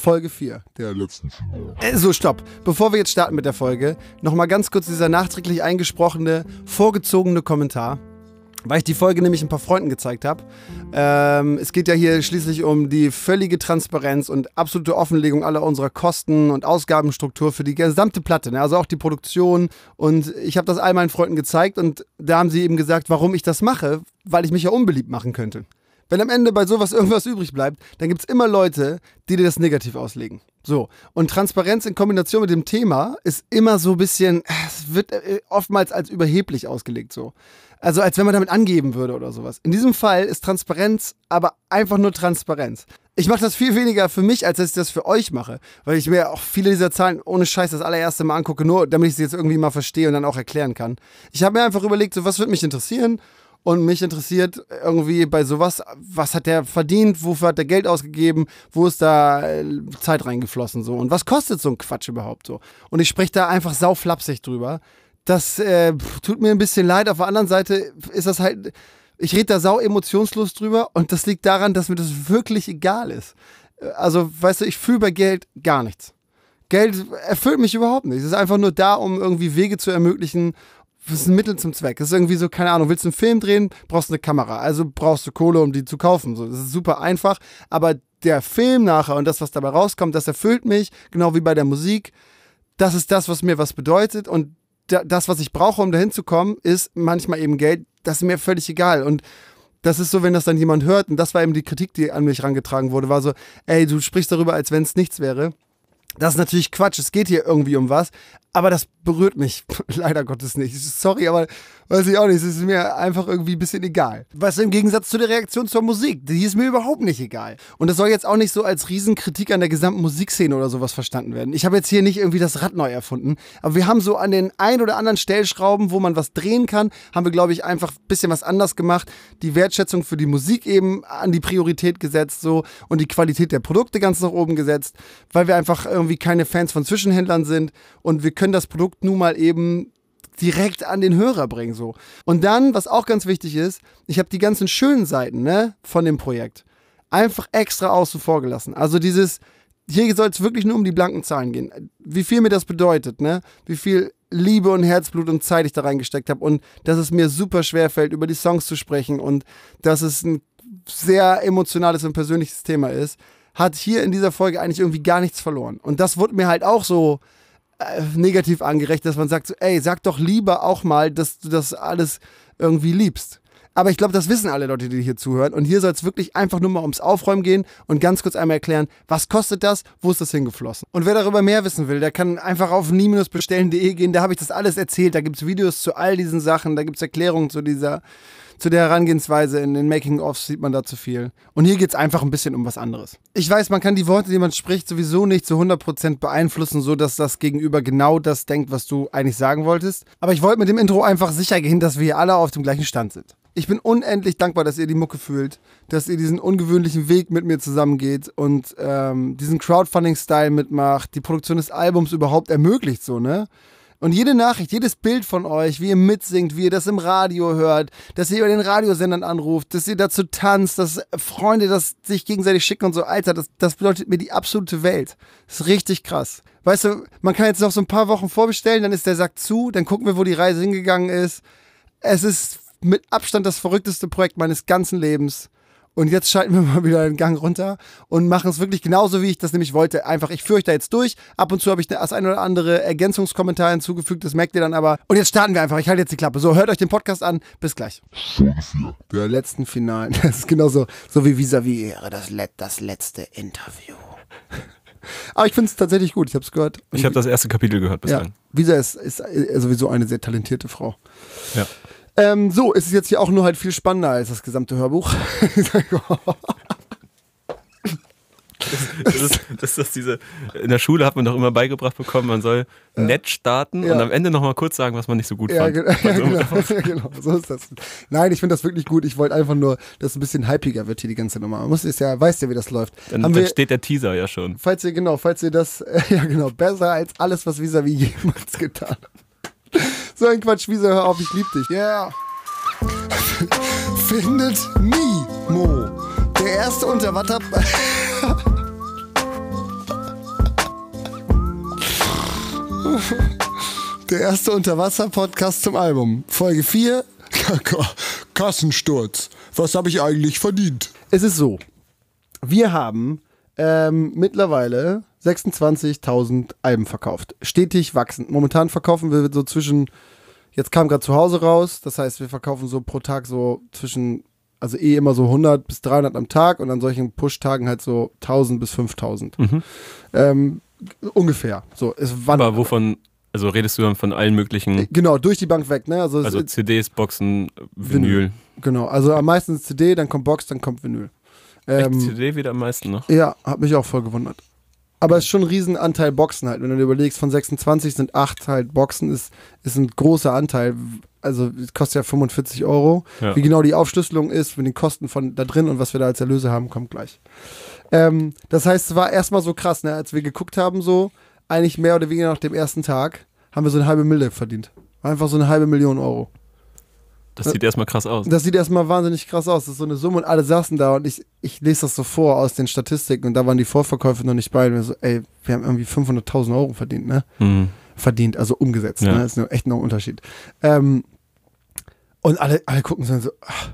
Folge 4 der letzten Finale. Äh, so, stopp. Bevor wir jetzt starten mit der Folge, nochmal ganz kurz dieser nachträglich eingesprochene, vorgezogene Kommentar weil ich die Folge nämlich ein paar Freunden gezeigt habe. Ähm, es geht ja hier schließlich um die völlige Transparenz und absolute Offenlegung aller unserer Kosten und Ausgabenstruktur für die gesamte Platte, ne? also auch die Produktion. Und ich habe das all meinen Freunden gezeigt und da haben sie eben gesagt, warum ich das mache, weil ich mich ja unbeliebt machen könnte. Wenn am Ende bei sowas irgendwas übrig bleibt, dann gibt es immer Leute, die dir das negativ auslegen. So. Und Transparenz in Kombination mit dem Thema ist immer so ein bisschen, es wird äh, oftmals als überheblich ausgelegt so. Also als wenn man damit angeben würde oder sowas. In diesem Fall ist Transparenz aber einfach nur Transparenz. Ich mache das viel weniger für mich, als dass ich das für euch mache. Weil ich mir auch viele dieser Zahlen ohne Scheiß das allererste Mal angucke, nur damit ich sie jetzt irgendwie mal verstehe und dann auch erklären kann. Ich habe mir einfach überlegt, so was würde mich interessieren. Und mich interessiert irgendwie bei sowas, was hat der verdient, wofür hat der Geld ausgegeben, wo ist da äh, Zeit reingeflossen so und was kostet so ein Quatsch überhaupt so. Und ich spreche da einfach sauflapsig drüber, das äh, tut mir ein bisschen leid. Auf der anderen Seite ist das halt, ich rede da sau emotionslos drüber und das liegt daran, dass mir das wirklich egal ist. Also, weißt du, ich fühle bei Geld gar nichts. Geld erfüllt mich überhaupt nicht. Es ist einfach nur da, um irgendwie Wege zu ermöglichen. Das ist ein Mittel zum Zweck. Es ist irgendwie so, keine Ahnung, willst du einen Film drehen, brauchst du eine Kamera. Also brauchst du Kohle, um die zu kaufen. So, das ist super einfach. Aber der Film nachher und das, was dabei rauskommt, das erfüllt mich, genau wie bei der Musik. Das ist das, was mir was bedeutet. Und das, was ich brauche, um dahin zu kommen, ist manchmal eben Geld. Das ist mir völlig egal. Und das ist so, wenn das dann jemand hört, und das war eben die Kritik, die an mich rangetragen wurde, war so, ey, du sprichst darüber, als wenn es nichts wäre. Das ist natürlich Quatsch. Es geht hier irgendwie um was. Aber das berührt mich leider Gottes nicht. Sorry, aber weiß ich auch nicht. Es ist mir einfach irgendwie ein bisschen egal. Was im Gegensatz zu der Reaktion zur Musik, die ist mir überhaupt nicht egal. Und das soll jetzt auch nicht so als Riesenkritik an der gesamten Musikszene oder sowas verstanden werden. Ich habe jetzt hier nicht irgendwie das Rad neu erfunden, aber wir haben so an den ein oder anderen Stellschrauben, wo man was drehen kann, haben wir, glaube ich, einfach ein bisschen was anders gemacht. Die Wertschätzung für die Musik eben an die Priorität gesetzt so und die Qualität der Produkte ganz nach oben gesetzt, weil wir einfach irgendwie keine Fans von Zwischenhändlern sind und wir können das Produkt nun mal eben direkt an den Hörer bringen so. Und dann, was auch ganz wichtig ist, ich habe die ganzen schönen Seiten ne, von dem Projekt einfach extra außen vor gelassen. Also dieses, hier soll es wirklich nur um die blanken Zahlen gehen. Wie viel mir das bedeutet, ne? Wie viel Liebe und Herzblut und Zeit ich da reingesteckt habe und dass es mir super schwer fällt, über die Songs zu sprechen und dass es ein sehr emotionales und persönliches Thema ist, hat hier in dieser Folge eigentlich irgendwie gar nichts verloren. Und das wurde mir halt auch so äh, negativ angerechnet, dass man sagt, so, ey, sag doch lieber auch mal, dass du das alles irgendwie liebst. Aber ich glaube, das wissen alle Leute, die hier zuhören. Und hier soll es wirklich einfach nur mal ums Aufräumen gehen und ganz kurz einmal erklären, was kostet das, wo ist das hingeflossen. Und wer darüber mehr wissen will, der kann einfach auf nie-bestellen.de gehen. Da habe ich das alles erzählt. Da gibt es Videos zu all diesen Sachen. Da gibt es Erklärungen zu dieser zu der Herangehensweise in den Making-ofs sieht man da zu viel. Und hier geht es einfach ein bisschen um was anderes. Ich weiß, man kann die Worte, die man spricht, sowieso nicht zu 100% beeinflussen, so dass das Gegenüber genau das denkt, was du eigentlich sagen wolltest. Aber ich wollte mit dem Intro einfach sicher gehen, dass wir alle auf dem gleichen Stand sind. Ich bin unendlich dankbar, dass ihr die Mucke fühlt, dass ihr diesen ungewöhnlichen Weg mit mir zusammengeht und ähm, diesen Crowdfunding-Style mitmacht, die Produktion des Albums überhaupt ermöglicht, so, ne? Und jede Nachricht, jedes Bild von euch, wie ihr mitsingt, wie ihr das im Radio hört, dass ihr über den Radiosendern anruft, dass ihr dazu tanzt, dass Freunde das sich gegenseitig schicken und so, Alter, das, das bedeutet mir die absolute Welt. Das ist richtig krass. Weißt du, man kann jetzt noch so ein paar Wochen vorbestellen, dann ist der Sack zu, dann gucken wir, wo die Reise hingegangen ist. Es ist mit Abstand das verrückteste Projekt meines ganzen Lebens. Und jetzt schalten wir mal wieder den Gang runter und machen es wirklich genauso, wie ich das nämlich wollte. Einfach, ich führe euch da jetzt durch. Ab und zu habe ich das ein oder andere Ergänzungskommentar hinzugefügt, das merkt ihr dann aber. Und jetzt starten wir einfach. Ich halte jetzt die Klappe. So, hört euch den Podcast an. Bis gleich. Folge 4. Der letzten Finalen. Das ist genauso so wie vis-à-vis -vis das, Let das letzte Interview. Aber ich finde es tatsächlich gut. Ich habe es gehört. Ich habe das erste Kapitel gehört bis ja. Visa ist, ist sowieso eine sehr talentierte Frau. Ja. Ähm, so, ist es jetzt hier auch nur halt viel spannender als das gesamte Hörbuch. Das ist, das ist diese, in der Schule hat man doch immer beigebracht bekommen, man soll ja. nett starten ja. und am Ende nochmal kurz sagen, was man nicht so gut ja, fand. Ja, genau, genau, so ist das. Nein, ich finde das wirklich gut. Ich wollte einfach nur, dass es ein bisschen hypiger wird hier die ganze Nummer. Man muss es ja, weißt ja, wie das läuft. Dann, dann wir, steht der Teaser ja schon. Falls ihr, genau, falls ihr das, ja genau, besser als alles, was Visavi jemals getan hat. So ein Quatsch, wieso hör auf, ich lieb dich. Ja. Yeah. Findet Mimo. Der erste Unterwasser. der erste Unterwasser-Podcast zum Album. Folge 4. Kassensturz. Was habe ich eigentlich verdient? Es ist so. Wir haben ähm, mittlerweile 26.000 Alben verkauft. Stetig wachsend. Momentan verkaufen wir so zwischen, jetzt kam gerade zu Hause raus, das heißt, wir verkaufen so pro Tag so zwischen, also eh immer so 100 bis 300 am Tag und an solchen Push-Tagen halt so 1000 bis 5000. Mhm. Ähm, ungefähr. So, es Aber wovon also redest du dann von allen möglichen. Äh, genau, durch die Bank weg, ne? Also, also CDs, Boxen, Vinyl. Vinyl. Genau, also am meisten CD, dann kommt Box, dann kommt Vinyl. Ähm, Echt CD wieder am meisten noch? Ja, hat mich auch voll gewundert. Aber es ist schon ein Riesenanteil Boxen halt. Wenn du dir überlegst, von 26 sind 8 halt Boxen, ist, ist ein großer Anteil. Also es kostet ja 45 Euro. Ja. Wie genau die Aufschlüsselung ist, mit den Kosten von da drin und was wir da als Erlöse haben, kommt gleich. Ähm, das heißt, es war erstmal so krass, ne? als wir geguckt haben, so eigentlich mehr oder weniger nach dem ersten Tag, haben wir so eine halbe Mille verdient. Einfach so eine halbe Million Euro. Das sieht erstmal krass aus. Das sieht erstmal wahnsinnig krass aus. Das ist so eine Summe und alle saßen da und ich, ich lese das so vor aus den Statistiken und da waren die Vorverkäufe noch nicht bei. Und wir so, ey, wir haben irgendwie 500.000 Euro verdient, ne? Mhm. Verdient, also umgesetzt, ja. ne? Das ist echt noch ein Unterschied. Ähm, und alle, alle gucken so, ach.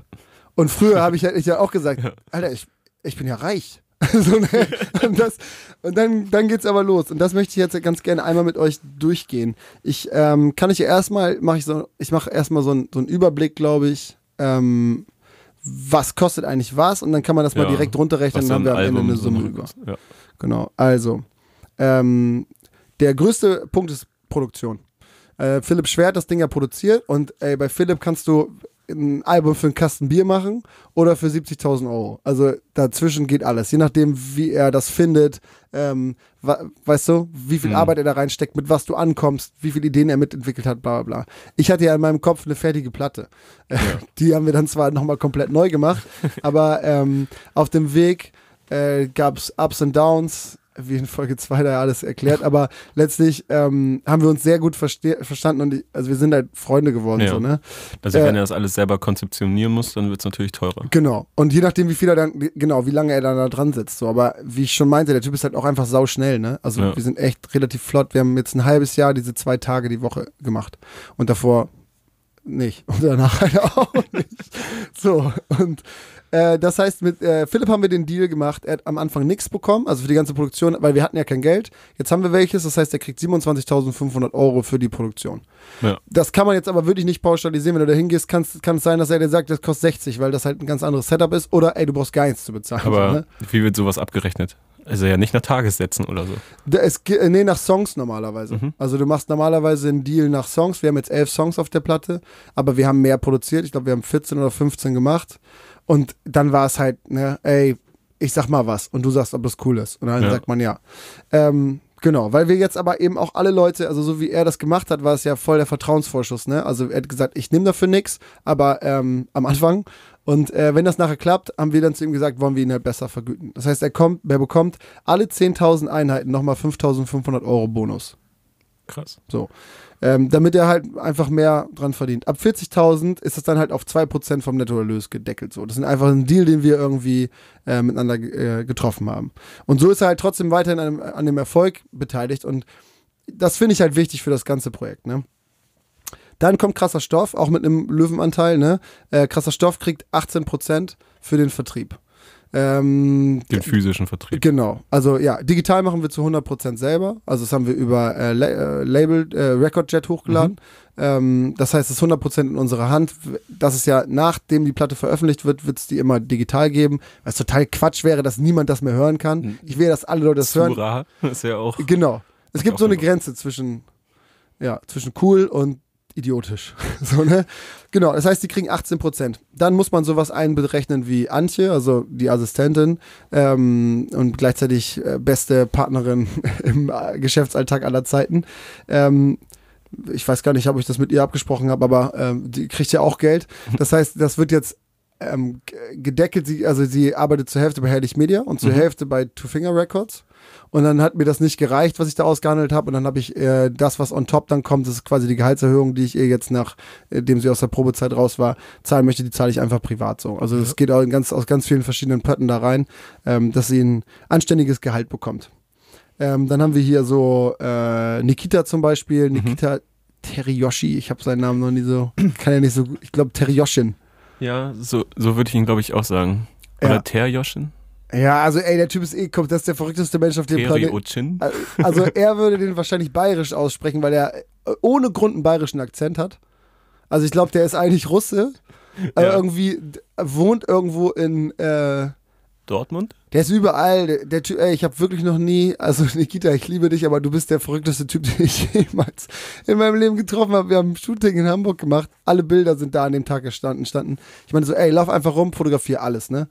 und früher habe ich, ja, ich ja auch gesagt, Alter, ich, ich bin ja reich. so, ne? und, das, und dann, dann geht es aber los. Und das möchte ich jetzt ganz gerne einmal mit euch durchgehen. Ich ähm, kann ich erstmal, mache ich so, ich mache erstmal so, ein, so einen Überblick, glaube ich. Ähm, was kostet eigentlich was und dann kann man das ja, mal direkt runterrechnen und dann haben wir am Ende eine Summe rüber. Ja. Genau, also ähm, der größte Punkt ist Produktion. Äh, Philipp Schwert das Ding ja produziert und ey, bei Philipp kannst du ein Album für einen Kasten Bier machen oder für 70.000 Euro. Also dazwischen geht alles, je nachdem, wie er das findet. Ähm, weißt du, wie viel mhm. Arbeit er da reinsteckt, mit was du ankommst, wie viele Ideen er mitentwickelt hat, bla bla bla. Ich hatte ja in meinem Kopf eine fertige Platte. Ja. Die haben wir dann zwar nochmal komplett neu gemacht, aber ähm, auf dem Weg äh, gab es Ups und Downs wie in Folge 2 da alles erklärt, aber letztlich ähm, haben wir uns sehr gut verstanden und die, also wir sind halt Freunde geworden. Ja. So, ne? Also wenn äh, er das alles selber konzeptionieren muss, dann wird es natürlich teurer. Genau. Und je nachdem, wie viel er dann, genau, wie lange er dann da dran sitzt. So. Aber wie ich schon meinte, der Typ ist halt auch einfach sauschnell, ne? Also ja. wir sind echt relativ flott. Wir haben jetzt ein halbes Jahr diese zwei Tage die Woche gemacht. Und davor nicht. Und danach halt auch nicht. So, und äh, das heißt, mit äh, Philipp haben wir den Deal gemacht. Er hat am Anfang nichts bekommen, also für die ganze Produktion, weil wir hatten ja kein Geld. Jetzt haben wir welches, das heißt, er kriegt 27.500 Euro für die Produktion. Ja. Das kann man jetzt aber wirklich nicht pauschalisieren. Wenn du da hingehst, kann es sein, dass er dir sagt, das kostet 60, weil das halt ein ganz anderes Setup ist. Oder ey, du brauchst gar nichts zu bezahlen. Aber ne? wie wird sowas abgerechnet? Also ja nicht nach Tagessätzen oder so. Es, äh, nee, nach Songs normalerweise. Mhm. Also du machst normalerweise einen Deal nach Songs. Wir haben jetzt elf Songs auf der Platte, aber wir haben mehr produziert. Ich glaube, wir haben 14 oder 15 gemacht. Und dann war es halt, ne, ey, ich sag mal was und du sagst, ob das cool ist. Und dann ja. sagt man ja. Ähm, genau, weil wir jetzt aber eben auch alle Leute, also so wie er das gemacht hat, war es ja voll der Vertrauensvorschuss, ne? Also er hat gesagt, ich nehme dafür nichts, aber ähm, am Anfang. Und äh, wenn das nachher klappt, haben wir dann zu ihm gesagt, wollen wir ihn halt besser vergüten. Das heißt, er kommt, er bekommt alle 10.000 Einheiten nochmal 5.500 Euro Bonus. Krass. So ähm, damit er halt einfach mehr dran verdient. Ab 40.000 ist es dann halt auf 2% vom Nettoerlös gedeckelt. So. Das ist einfach ein Deal, den wir irgendwie äh, miteinander äh, getroffen haben. Und so ist er halt trotzdem weiterhin an, an dem Erfolg beteiligt und das finde ich halt wichtig für das ganze Projekt. Ne? Dann kommt krasser Stoff, auch mit einem Löwenanteil. Ne? Äh, krasser Stoff kriegt 18% für den Vertrieb. Ähm, Den physischen Vertrieb. Genau. Also ja, digital machen wir zu 100% selber. Also das haben wir über äh, La äh, Label äh, Recordjet hochgeladen. Mhm. Ähm, das heißt, es ist 100% in unserer Hand. Das ist ja, nachdem die Platte veröffentlicht wird, wird es die immer digital geben. Was total Quatsch wäre, dass niemand das mehr hören kann. Mhm. Ich will, dass alle Leute das Sura, hören. ist ja auch. Genau. Es gibt so eine Grenze zwischen, ja, zwischen cool und idiotisch. so, ne? Genau, das heißt, die kriegen 18 Prozent. Dann muss man sowas einberechnen wie Antje, also die Assistentin ähm, und gleichzeitig äh, beste Partnerin im äh, Geschäftsalltag aller Zeiten. Ähm, ich weiß gar nicht, ob ich das mit ihr abgesprochen habe, aber ähm, die kriegt ja auch Geld. Das heißt, das wird jetzt ähm, gedeckelt. Sie, also sie arbeitet zur Hälfte bei Herrlich Media und zur mhm. Hälfte bei Two Finger Records. Und dann hat mir das nicht gereicht, was ich da ausgehandelt habe. Und dann habe ich äh, das, was on top dann kommt, das ist quasi die Gehaltserhöhung, die ich ihr jetzt nachdem äh, sie aus der Probezeit raus war, zahlen möchte, die zahle ich einfach privat so. Also es ja. geht auch ganz, aus ganz vielen verschiedenen Pötten da rein, ähm, dass sie ein anständiges Gehalt bekommt. Ähm, dann haben wir hier so äh, Nikita zum Beispiel, mhm. Nikita Terioshi, ich habe seinen Namen noch nie so, kann ja nicht so gut, ich glaube Terioshin. Ja, so, so würde ich ihn, glaube ich, auch sagen. Oder ja. Terjoshin? Ja, also ey, der Typ ist eh, das ist der verrückteste Mensch auf dem Planeten. Also er würde den wahrscheinlich bayerisch aussprechen, weil er ohne Grund einen bayerischen Akzent hat. Also ich glaube, der ist eigentlich Russe, aber ja. irgendwie wohnt irgendwo in äh, Dortmund? Der ist überall. Der, der Typ, ey, ich habe wirklich noch nie, also Nikita, ich liebe dich, aber du bist der verrückteste Typ, den ich jemals in meinem Leben getroffen habe. Wir haben ein Shooting in Hamburg gemacht. Alle Bilder sind da an dem Tag gestanden. Standen. Ich meine so, ey, lauf einfach rum, fotografiere alles, ne?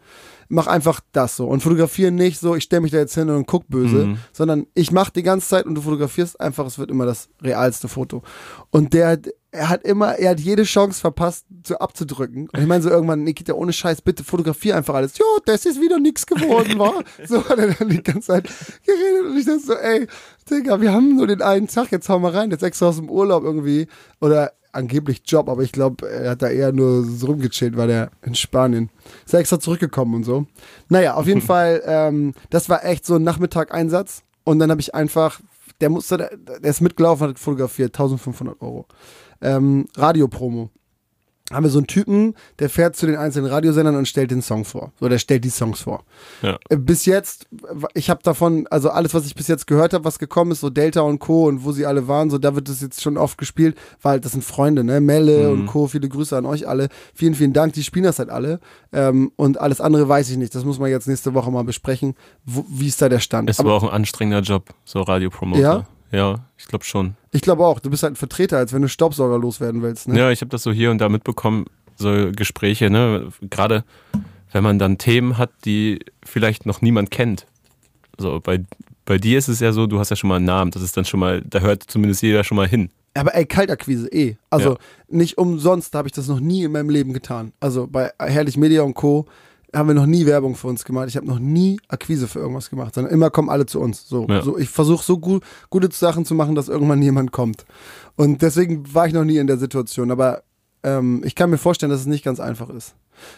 Mach einfach das so und fotografiere nicht so, ich stelle mich da jetzt hin und guck böse, mhm. sondern ich mach die ganze Zeit und du fotografierst einfach, es wird immer das realste Foto. Und der, er hat immer, er hat jede Chance verpasst, so abzudrücken. Und ich meine so irgendwann, Nikita, ohne Scheiß, bitte fotografier einfach alles. Jo, das ist wieder nichts geworden, war. So hat er dann die ganze Zeit geredet und ich dachte so, ey, Digga, wir haben nur den einen Tag, jetzt hau mal rein, jetzt extra aus dem Urlaub irgendwie. Oder angeblich Job, aber ich glaube, er hat da eher nur so rumgechillt, weil er in Spanien ist er extra zurückgekommen und so. Naja, auf jeden Fall, ähm, das war echt so ein Nachmittag-Einsatz und dann habe ich einfach, der musste, der ist mitgelaufen, hat fotografiert, 1500 Euro ähm, Radiopromo haben wir so einen Typen, der fährt zu den einzelnen Radiosendern und stellt den Song vor. So, der stellt die Songs vor. Ja. Äh, bis jetzt, ich habe davon, also alles, was ich bis jetzt gehört habe, was gekommen ist, so Delta und Co. und wo sie alle waren, so da wird das jetzt schon oft gespielt, weil das sind Freunde, ne? Melle mhm. und Co. Viele Grüße an euch alle. Vielen, vielen Dank. Die spielen das halt alle. Ähm, und alles andere weiß ich nicht. Das muss man jetzt nächste Woche mal besprechen. Wo, wie ist da der Stand? Es war auch ein anstrengender Job, so Radiopromoter. Ja? Ja, ich glaube schon. Ich glaube auch. Du bist halt ein Vertreter, als wenn du Staubsauger loswerden willst. Ne? Ja, ich habe das so hier und da mitbekommen, so Gespräche, ne? Gerade wenn man dann Themen hat, die vielleicht noch niemand kennt. So, bei, bei dir ist es ja so, du hast ja schon mal einen Namen. Das ist dann schon mal, da hört zumindest jeder schon mal hin. Aber ey, Kaltakquise, eh. Also ja. nicht umsonst habe ich das noch nie in meinem Leben getan. Also bei Herrlich Media und Co haben wir noch nie Werbung für uns gemacht. Ich habe noch nie Akquise für irgendwas gemacht, sondern immer kommen alle zu uns. So, ja. so ich versuche so gut, gute Sachen zu machen, dass irgendwann jemand kommt. Und deswegen war ich noch nie in der Situation. Aber ähm, ich kann mir vorstellen, dass es nicht ganz einfach ist.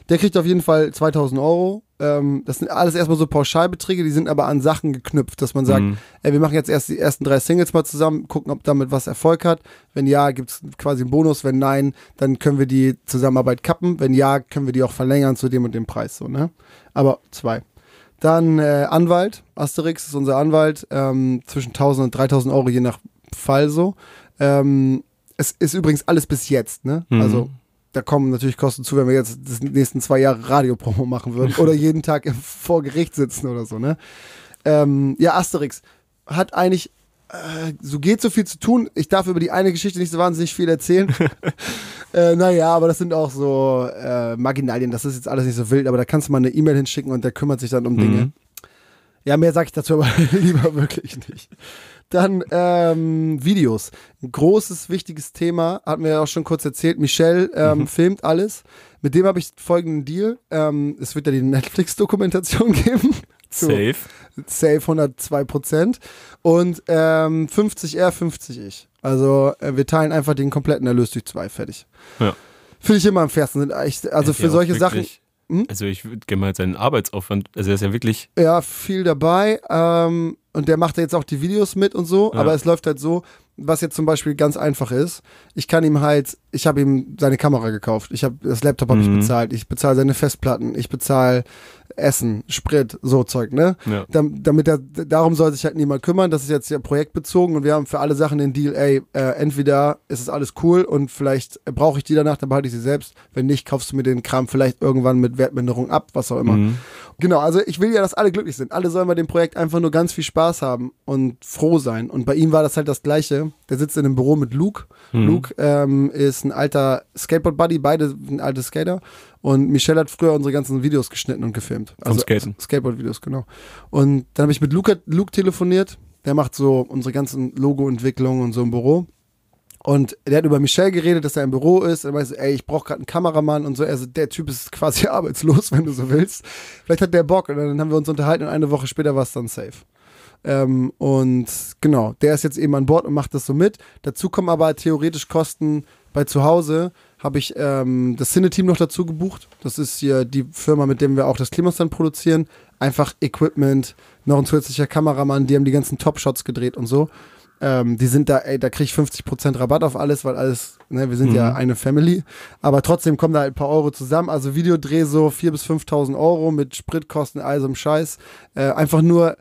Der kriegt auf jeden Fall 2000 Euro. Ähm, das sind alles erstmal so Pauschalbeträge, die sind aber an Sachen geknüpft, dass man sagt, mhm. ey, wir machen jetzt erst die ersten drei Singles mal zusammen, gucken, ob damit was Erfolg hat. Wenn ja, gibt es quasi einen Bonus. Wenn nein, dann können wir die Zusammenarbeit kappen. Wenn ja, können wir die auch verlängern zu dem und dem Preis. So, ne? Aber zwei. Dann äh, Anwalt, Asterix ist unser Anwalt, ähm, zwischen 1000 und 3000 Euro je nach Fall so. Ähm, es ist übrigens alles bis jetzt, ne? Mhm. Also da kommen natürlich Kosten zu, wenn wir jetzt die nächsten zwei Jahre Radiopromo machen würden oder jeden Tag vor Gericht sitzen oder so, ne? Ähm, ja, Asterix hat eigentlich äh, so geht so viel zu tun. Ich darf über die eine Geschichte nicht so wahnsinnig viel erzählen. äh, naja, aber das sind auch so äh, Marginalien. Das ist jetzt alles nicht so wild, aber da kannst du mal eine E-Mail hinschicken und der kümmert sich dann um mhm. Dinge. Ja, mehr sage ich dazu aber lieber wirklich nicht. Dann ähm, Videos. Ein großes, wichtiges Thema, hatten wir ja auch schon kurz erzählt. Michelle ähm, mhm. filmt alles. Mit dem habe ich folgenden Deal. Ähm, es wird ja die Netflix-Dokumentation geben. Safe. Safe 102 Prozent. Und ähm, 50 er, 50 ich. Also äh, wir teilen einfach den kompletten Erlös durch zwei. Fertig. Ja. Finde ich immer am fairsten. Also für solche Sachen hm? Also ich würde gerne mal seinen Arbeitsaufwand, also er ist ja wirklich. Ja, viel dabei. Ähm, und der macht ja jetzt auch die Videos mit und so, ja. aber es läuft halt so, was jetzt zum Beispiel ganz einfach ist, ich kann ihm halt, ich habe ihm seine Kamera gekauft, ich habe das Laptop habe mhm. ich bezahlt, ich bezahle seine Festplatten, ich bezahle Essen, Sprit, so Zeug, ne? Ja. damit er, darum soll sich halt niemand kümmern. Das ist jetzt ja projektbezogen und wir haben für alle Sachen den Deal, ey, äh, entweder ist es alles cool und vielleicht brauche ich die danach, dann behalte ich sie selbst. Wenn nicht, kaufst du mir den Kram vielleicht irgendwann mit Wertminderung ab, was auch immer. Mhm. Genau, also ich will ja, dass alle glücklich sind. Alle sollen bei dem Projekt einfach nur ganz viel Spaß haben und froh sein. Und bei ihm war das halt das Gleiche. Der sitzt in einem Büro mit Luke. Mhm. Luke ähm, ist ein alter Skateboard-Buddy, beide ein alter Skater. Und Michelle hat früher unsere ganzen Videos geschnitten und gefilmt. Also. Skateboard-Videos, genau. Und dann habe ich mit Luke, Luke telefoniert. Der macht so unsere ganzen Logo-Entwicklungen und so im Büro. Und der hat über Michelle geredet, dass er im Büro ist. Er meinte, ey, ich brauche gerade einen Kameramann und so. Also der Typ ist quasi arbeitslos, wenn du so willst. Vielleicht hat der Bock. Und dann haben wir uns unterhalten und eine Woche später war es dann safe. Ähm, und genau, der ist jetzt eben an Bord und macht das so mit. Dazu kommen aber theoretisch Kosten bei zu Hause, habe ich ähm, das Cine-Team noch dazu gebucht. Das ist hier die Firma, mit der wir auch das Klimastand produzieren. Einfach Equipment, noch ein zusätzlicher Kameramann, die haben die ganzen Top-Shots gedreht und so. Ähm, die sind da, ey, da krieg ich 50% Rabatt auf alles, weil alles, ne, wir sind Mhm. ja eine Family. Aber trotzdem kommen da halt ein paar Euro zusammen. Also Videodreh so 4.000 bis 5.000 Euro mit Spritkosten, all so einem Scheiß. Äh, einfach nur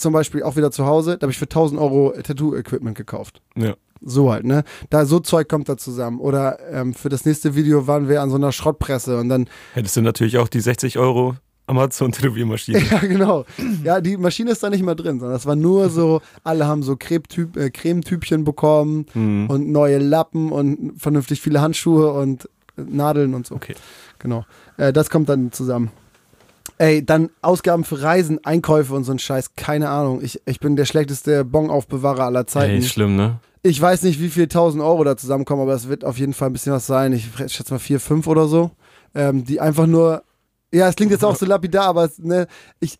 zum Beispiel auch wieder zu Hause, da habe ich für 1.000 Euro Tattoo-Equipment gekauft. Ja. So halt, ne? Da so Zeug kommt da zusammen. Oder ähm, für das nächste Video waren wir an so einer Schrottpresse und dann, Hättest du natürlich auch die 60 Euro Amazon-Tätowiermaschine. ja genau. Ja, die Maschine ist da nicht mal drin, sondern das war nur so, alle haben so Cremetyp, äh, Cremetübchen bekommen Mhm. und neue Lappen und vernünftig viele Handschuhe und äh, Nadeln und so. Okay. Genau. Äh, das kommt dann zusammen. Ey, dann Ausgaben für Reisen, Einkäufe und so ein Scheiß, keine Ahnung. Ich, ich bin der schlechteste Bon-Aufbewahrer aller Zeiten. Ey, schlimm, ne? Ich weiß nicht, wie viel 1000 Euro da zusammenkommen, aber es wird auf jeden Fall ein bisschen was sein. Ich schätze mal 4, 5 oder so. Ähm, die einfach nur. Ja, es klingt jetzt auch so lapidar, aber ne, ich.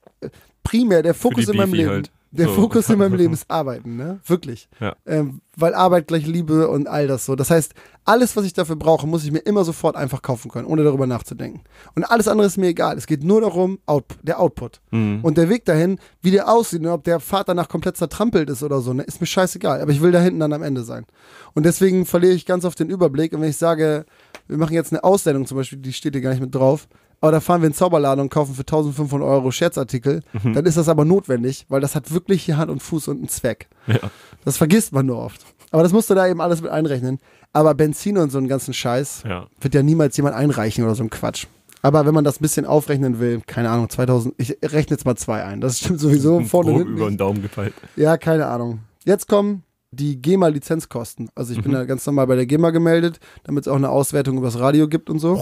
Primär, der Fokus in meinem Beefy Leben. halt. Der So. Fokus in meinem Leben ist Arbeiten, ne? Wirklich. Ja. Ähm, weil Arbeit gleich Liebe und all das so. Das heißt, alles, was ich dafür brauche, muss ich mir immer sofort einfach kaufen können, ohne darüber nachzudenken. Und alles andere ist mir egal. Es geht nur darum, Out, der Output. Mhm. Und der Weg dahin, wie der aussieht, und ob der Pfad danach komplett zertrampelt ist oder so, ne, ist mir scheißegal. Aber ich will da hinten dann am Ende sein. Und deswegen verliere ich ganz oft den Überblick. Und wenn ich sage, wir machen jetzt eine Ausstellung zum Beispiel, die steht hier gar nicht mit drauf, aber da fahren wir in den Zauberladen und kaufen für 1500 Euro Scherzartikel, Mhm. dann ist das aber notwendig, weil das hat wirklich hier Hand und Fuß und einen Zweck. Ja. Das vergisst man nur oft. Aber das musst du da eben alles mit einrechnen. Aber Benzin und so einen ganzen Scheiß ja. wird ja niemals jemand einreichen oder so ein Quatsch. Aber wenn man das ein bisschen aufrechnen will, keine Ahnung, 2000, ich rechne jetzt mal zwei ein. Das stimmt sowieso vorne hinten über den Daumen gepeilt. Ja, keine Ahnung. Jetzt kommen die GEMA-Lizenzkosten. Also ich bin da ganz normal bei der GEMA gemeldet, damit es auch eine Auswertung übers Radio gibt und so.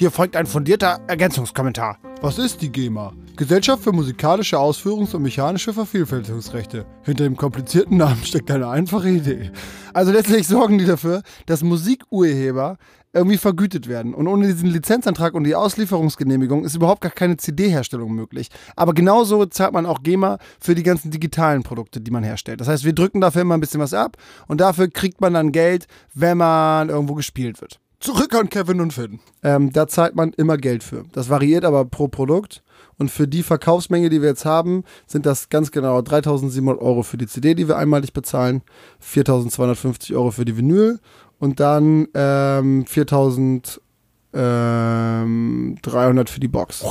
Hier folgt ein fundierter Ergänzungskommentar. Was ist die GEMA? Gesellschaft für musikalische Ausführungs- und mechanische Vervielfältigungsrechte. Hinter dem komplizierten Namen steckt eine einfache Idee. Also letztlich sorgen die dafür, dass Musikurheber irgendwie vergütet werden. Und ohne diesen Lizenzantrag und die Auslieferungsgenehmigung ist überhaupt gar keine CD-Herstellung möglich. Aber genauso zahlt man auch GEMA für die ganzen digitalen Produkte, die man herstellt. Das heißt, wir drücken dafür immer ein bisschen was ab und dafür kriegt man dann Geld, wenn man irgendwo gespielt wird. Zurück an Kevin und Finn. Ähm, da zahlt man immer Geld für. Das variiert aber pro Produkt. Und für die Verkaufsmenge, die wir jetzt haben, sind das ganz genau 3700 Euro für die CD, die wir einmalig bezahlen, 4250 Euro für die Vinyl und dann ähm, 4300 für die Box.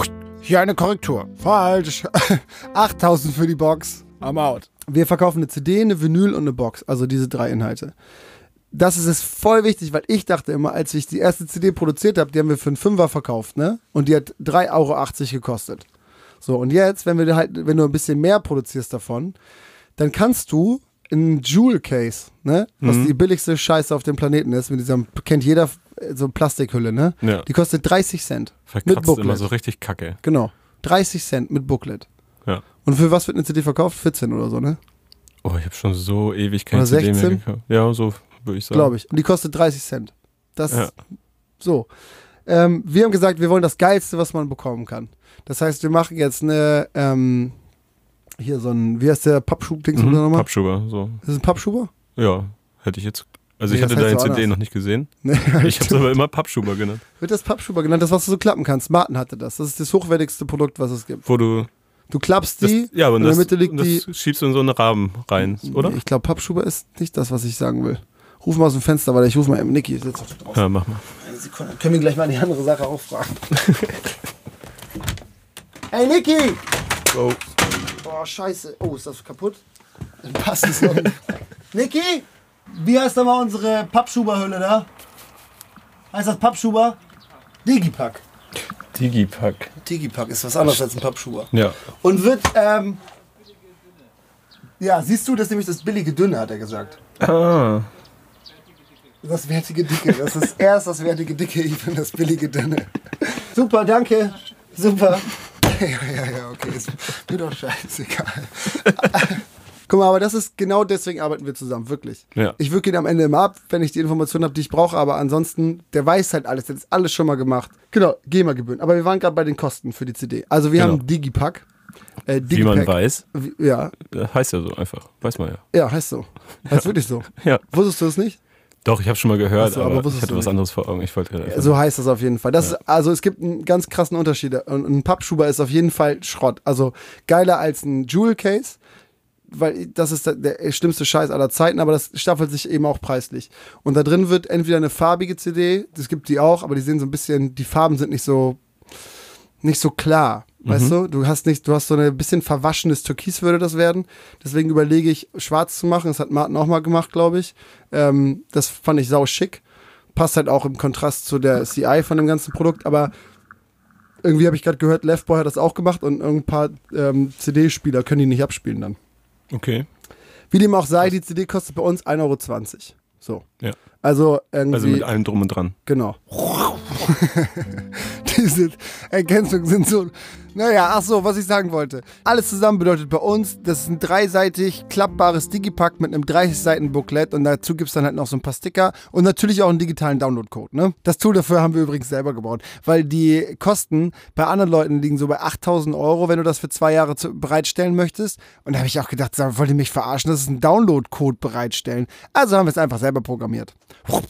Hier eine Korrektur. Falsch. 8000 für die Box. I'm out. Wir verkaufen eine CD, eine Vinyl und eine Box. Also diese drei Inhalte das ist es voll wichtig, weil ich dachte immer, als ich die erste CD produziert habe, die haben wir für einen Fünfer verkauft, ne? Und die hat 3,80 Euro gekostet. So, und jetzt, wenn wir halt, wenn du ein bisschen mehr produzierst davon, dann kannst du in Jewel Case, ne? Was Mhm. die billigste Scheiße auf dem Planeten ist, mit diesem, kennt jeder so Plastikhülle, ne? Ja. Die kostet 30 Cent. Mit Verkratzt Booklet. immer so richtig kacke. Genau. 30 Cent mit Booklet. Ja. Und für was wird eine CD verkauft? 14 oder so, ne? Oh, ich habe schon so ewig keine Oder CD mehr 16? gekauft. Ja, so würde ich sagen. Glaube ich. Und die kostet 30 Cent. Das Ja. so. Ähm, wir haben gesagt, wir wollen das Geilste, was man bekommen kann. Das heißt, wir machen jetzt eine, ähm, hier so ein, wie heißt der Pappschub-Dings Mhm, nochmal? Pappschuber, so. Ist das ein Pappschuber? Ja, hätte ich jetzt. Also Nee, ich das hatte deine CD anders. noch nicht gesehen. Nee, Ich habe es aber immer Pappschuber genannt. Wird das Pappschuber genannt, das, was du so klappen kannst. Martin hatte das. Das ist das hochwertigste Produkt, was es gibt. Wo du. Du klappst Das, die, ja, aber in das, der Mitte liegt das die. schiebst du in so einen Rahmen rein, oder? Ich glaube, Pappschuber ist nicht das, was ich sagen will. Ruf mal aus dem Fenster, weil ich ruf mal eben Niki. Ich sitze draußen. Ja, mach mal. Eine Sekunde. Können wir gleich mal die andere Sache auch fragen. hey Niki! Oh. Boah, scheiße. Oh, ist das kaputt? Dann passt es noch nicht. Niki! Wie heißt nochmal unsere Pappschuberhülle da? Heißt das Pappschuber? Digipack. Digipack. Digipack ist was anderes als ein Pappschuber. Ja. Und wird, ähm. Ja, siehst du, das ist nämlich das billige Dünne, hat er gesagt. Ah. Das wertige Dicke. Das ist erst das wertige Dicke, ich bin das billige Dünne. Super, danke. Super. Ja, ja, ja, okay. Ist mir doch scheißegal. Guck mal, aber das ist genau deswegen arbeiten wir zusammen, wirklich. Ja. Ich wirke ihn am Ende immer ab, wenn ich die Informationen habe, die ich brauche, aber ansonsten, der weiß halt alles, der hat alles schon mal gemacht. Genau, GEMA-Gebühren. Aber wir waren gerade bei den Kosten für die CD. Also wir Genau. haben Digipack. Äh, Wie man Digipack. weiß. Wie- Ja, Heißt ja so einfach. Weiß man ja. ja, heißt so. Heißt wirklich so. Ja. Wusstest du es nicht? Doch, ich habe schon mal gehört, so, aber aber, ich hatte was anderes vor Augen. Ich wollte So heißt das auf jeden Fall. Das ist, also es gibt einen ganz krassen Unterschied. Ein Pappschuber ist auf jeden Fall Schrott. Also geiler als ein Jewel Case, weil das ist der, der schlimmste Scheiß aller Zeiten, aber das staffelt sich eben auch preislich. Und da drin wird entweder eine farbige CD, das gibt die auch, aber die sehen so ein bisschen, die Farben sind nicht so, nicht so klar. Weißt du, du hast nicht, du hast so ein bisschen verwaschenes Türkis würde das werden. Deswegen überlege ich, schwarz zu machen. Das hat Martin auch mal gemacht, glaube ich. Ähm, das fand ich sau schick. Passt halt auch im Kontrast zu der CI von dem ganzen Produkt, aber irgendwie habe ich gerade gehört, Leftboy hat das auch gemacht und ein paar ähm, CD-Spieler können die nicht abspielen dann. Okay. Wie dem auch sei, die CD kostet bei uns 1,20 Euro. So. Ja. Also irgendwie. Also mit allem drum und dran. Genau. Diese Ergänzungen sind so. Naja, ach so, was ich sagen wollte. Alles zusammen bedeutet bei uns, das ist ein dreiseitig klappbares Digipack mit einem 30-Seiten-Booklet und dazu gibt es dann halt noch so ein paar Sticker und natürlich auch einen digitalen Download-Code. Ne? Das Tool dafür haben wir übrigens selber gebaut, weil die Kosten bei anderen Leuten liegen so bei 8000 Euro, wenn du das für zwei Jahre bereitstellen möchtest. Und da habe ich auch gedacht, wollt ihr mich verarschen? Das ist ein Download-Code bereitstellen. Also haben wir es einfach selber programmiert.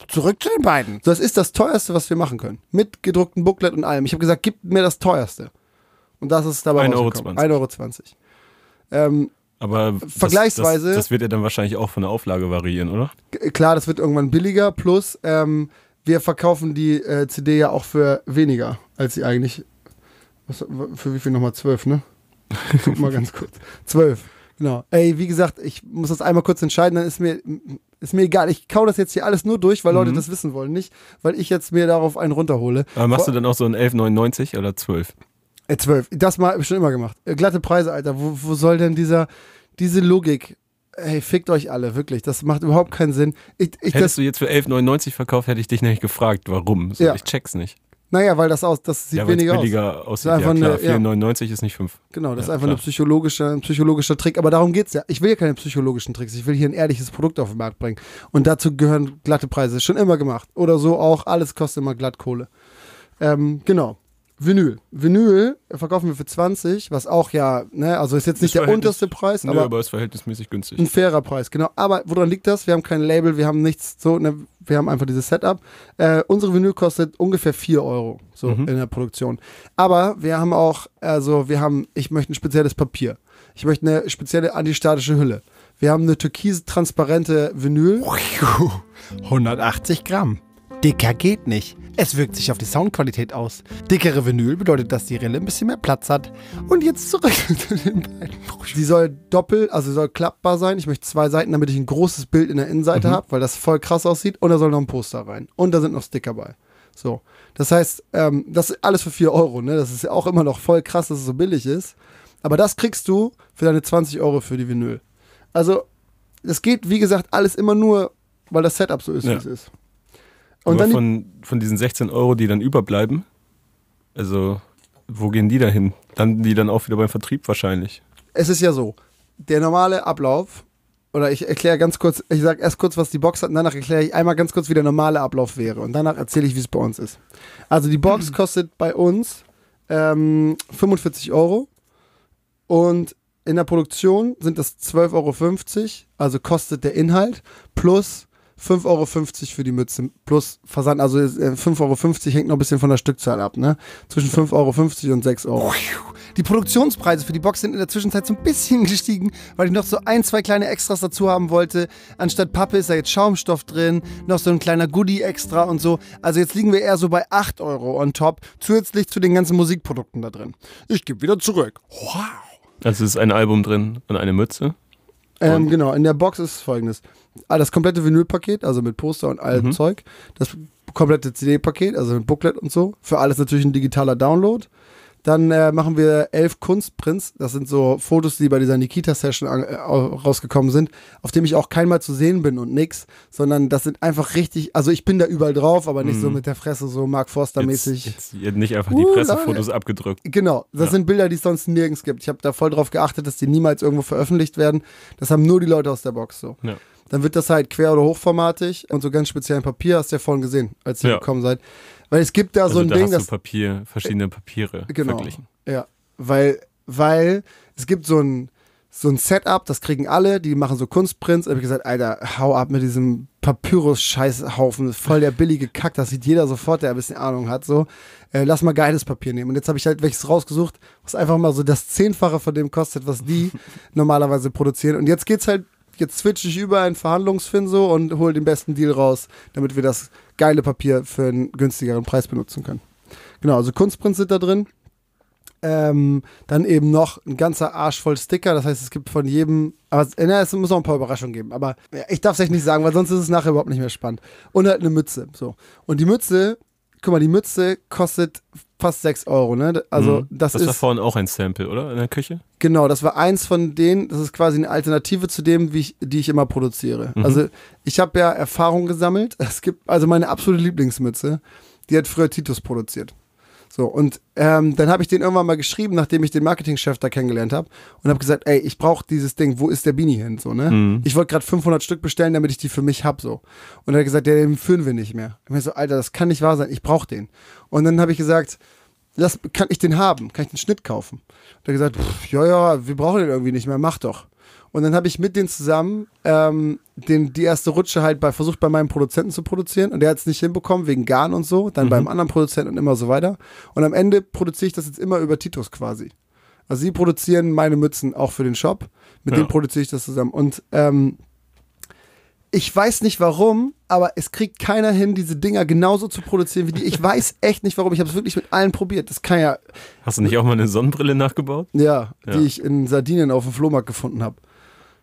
Zurück zu den beiden. So, das ist das teuerste, was wir machen können. Mit gedrucktem Booklet und allem. Ich habe gesagt, gib mir das teuerste. Und das ist dabei 1,20 Euro. rausgekommen. 1,20 Euro. Ähm, Aber das- Vergleichsweise- Das, das wird ja dann wahrscheinlich auch von der Auflage variieren, oder? g- klar, das wird irgendwann billiger. Plus, ähm, wir verkaufen die äh, CD ja auch für weniger, als sie eigentlich. Was, für wie viel nochmal? 12, ne? Guck mal ganz kurz. 12. Genau. Ey, wie gesagt, ich muss das einmal kurz entscheiden, dann ist mir, ist mir egal. Ich kau das jetzt hier alles nur durch, weil Leute Mhm. das wissen wollen. Nicht, weil ich jetzt mir darauf einen runterhole. Aber machst du dann auch so ein 11,99 oder 12? Äh, 12. Das mal hab ich schon immer gemacht. Äh, glatte Preise, Alter. Wo, wo soll denn dieser, diese Logik? Ey, fickt euch alle, wirklich. Das macht überhaupt keinen Sinn. Ich, ich, Hättest das, du jetzt für 11,99 verkauft, hätte ich dich nämlich gefragt, warum. So, Ja. Ich check's nicht. naja, weil das aus, das sieht ja, weniger aus. billiger aussieht. einfach Ja, klar, eine- ja. 4,99 ist nicht 5. Genau, das Ja, ist einfach klar. eine psychologische, ein psychologischer Trick. Aber darum geht's ja. Ich will ja keine psychologischen Tricks. Ich will hier ein ehrliches Produkt auf den Markt bringen. Und dazu gehören glatte Preise. Schon immer gemacht. Oder so auch. Alles kostet immer glatt Kohle. Ähm, genau. Vinyl. Vinyl verkaufen wir für 20, was auch ja, ne, also ist jetzt nicht Ist der unterste Preis, Nö, aber aber ist verhältnismäßig günstig. ein fairer Preis, genau. Aber woran liegt das? Wir haben kein Label, wir haben nichts so, ne, wir haben einfach dieses Setup. Äh, unsere Vinyl kostet ungefähr 4 Euro so Mhm. in der Produktion. Aber wir haben auch, also wir haben, ich möchte ein spezielles Papier. Ich möchte eine spezielle antistatische Hülle. Wir haben eine türkise transparente Vinyl. 180 Gramm. Dicker geht nicht. Es wirkt sich auf die Soundqualität aus. Dickere Vinyl bedeutet, dass die Rille ein bisschen mehr Platz hat. Und jetzt zurück zu den beiden. Die soll doppelt, also soll klappbar sein. Ich möchte zwei Seiten, damit ich ein großes Bild in der Innenseite habe, weil das voll krass aussieht. Und da soll noch ein Poster rein. Und da sind noch Sticker bei. So. Das heißt, ähm, das ist alles für 4 Euro. Ne? Das ist ja auch immer noch voll krass, dass es so billig ist. Aber das kriegst du für deine 20 Euro für die Vinyl. Also, es geht, wie gesagt, alles immer nur, weil das Setup so ist, wie Ja. es ist. Und Aber dann von, von diesen 16 Euro, die dann überbleiben, also wo gehen die da hin? Landen die dann auch wieder beim Vertrieb wahrscheinlich? es ist ja so, der normale Ablauf, oder ich erkläre ganz kurz, ich sage erst kurz, was die Box hat, und danach erkläre ich einmal ganz kurz, wie der normale Ablauf wäre. Und danach erzähle ich, wie es bei uns ist. Also die Box kostet bei uns ähm, 45 Euro und in der Produktion sind das 12,50 Euro, also kostet der Inhalt, plus 5,50 Euro für die Mütze, plus Versand, also äh, 5,50 Euro hängt noch ein bisschen von der Stückzahl ab, ne? Zwischen 5,50 Euro und 6 Euro. Die Produktionspreise für die Box sind in der Zwischenzeit so ein bisschen gestiegen, weil ich noch so ein, zwei kleine Extras dazu haben wollte. Anstatt Pappe ist da jetzt Schaumstoff drin, noch so ein kleiner Goodie extra und so. Also jetzt liegen wir eher so bei 8 Euro on top, zusätzlich zu den ganzen Musikprodukten da drin. Ich gebe wieder zurück. Wow. Also es ist ein Album drin und eine Mütze. Ähm, genau, in der Box ist folgendes. Ah, Das komplette Vinylpaket, also mit Poster und allem Mhm. Zeug. Das komplette CD-Paket, also mit Booklet und so. Für alles natürlich ein digitaler Download. Dann äh, machen wir elf Kunstprints. Das sind so Fotos, die bei dieser Nikita-Session äh, au- rausgekommen sind, auf dem ich auch keinmal zu sehen bin und nix, sondern das sind einfach richtig, also ich bin da überall drauf, aber nicht so Mhm. mit der Fresse so Mark Forster-mäßig. nicht einfach die Uh, Pressefotos abgedrückt. Genau, das Ja. sind Bilder, die es sonst nirgends gibt. Ich habe da voll drauf geachtet, dass die niemals irgendwo veröffentlicht werden. Das haben nur die Leute aus der Box so. Ja. Dann wird das halt quer- oder hochformatig und so ganz speziell in Papier, hast du ja vorhin gesehen, als ihr Ja. gekommen seid. Weil es gibt da Also so ein da Ding, hast das. du Papier, verschiedene Papiere Genau. verglichen. Ja, weil, weil es gibt so ein, so ein Setup, das kriegen alle, die machen so Kunstprints. Da habe ich gesagt, Alter, hau ab mit diesem Papyrus-Scheißhaufen, voll der billige Kack, das sieht jeder sofort, der ein bisschen Ahnung hat, so. Äh, lass mal geiles Papier nehmen. Und jetzt habe ich halt welches rausgesucht, was einfach mal so das Zehnfache von dem kostet, was die normalerweise produzieren. Und jetzt geht's halt, jetzt switche ich über ein Verhandlungsfin so und hole den besten Deal raus, damit wir das geile Papier für einen günstigeren Preis benutzen können. Genau, also Kunstprints sind da drin. Ähm, dann eben noch ein ganzer Arsch voll Sticker. Das heißt, es gibt von jedem. Aber es, na, es muss noch ein paar Überraschungen geben. Aber ich darf es echt nicht sagen, weil sonst ist es nachher überhaupt nicht mehr spannend. Und halt eine Mütze. So. Und die Mütze, guck mal, die Mütze kostet fast 6 Euro. Ne? Also, Mhm. das, das ist. war vorhin auch ein Sample, oder? In der Küche? Genau, das war eins von denen, das ist quasi eine Alternative zu dem, wie ich, die ich immer produziere. Mhm. Also ich habe ja Erfahrung gesammelt. Es gibt also meine absolute Lieblingsmütze, die hat früher Titus produziert. So, und ähm, dann habe ich den irgendwann mal geschrieben, nachdem ich den Marketingchef da kennengelernt habe und habe gesagt, ey, ich brauche dieses Ding, wo ist der Bini hin? So, ne? Mhm. Ich wollte gerade 500 Stück bestellen, damit ich die für mich hab so. Und er hat gesagt, ja, den führen wir nicht mehr. Ich mir so, Alter, das kann nicht wahr sein, ich brauche den. Und dann habe ich gesagt, lass, kann ich den haben? Kann ich den Schnitt kaufen? Und er hat gesagt, pff, ja, ja, wir brauchen den irgendwie nicht mehr, mach doch. Und dann habe ich mit denen zusammen ähm, den, die erste Rutsche halt bei, versucht bei meinem Produzenten zu produzieren und der hat es nicht hinbekommen wegen Garn und so, dann beim anderen Produzenten und immer so weiter. Und am Ende produziere ich das jetzt immer über Titus quasi. Also sie produzieren meine Mützen auch für den Shop, mit Ja. denen produziere ich das zusammen. Und ähm, ich weiß nicht warum, aber es kriegt keiner hin, diese Dinger genauso zu produzieren wie die. Ich weiß echt nicht warum. Ich habe es wirklich mit allen probiert. Das kann ja, Hast du nicht auch mal eine Sonnenbrille nachgebaut? ja, Ja. die ich in Sardinien auf dem Flohmarkt gefunden habe.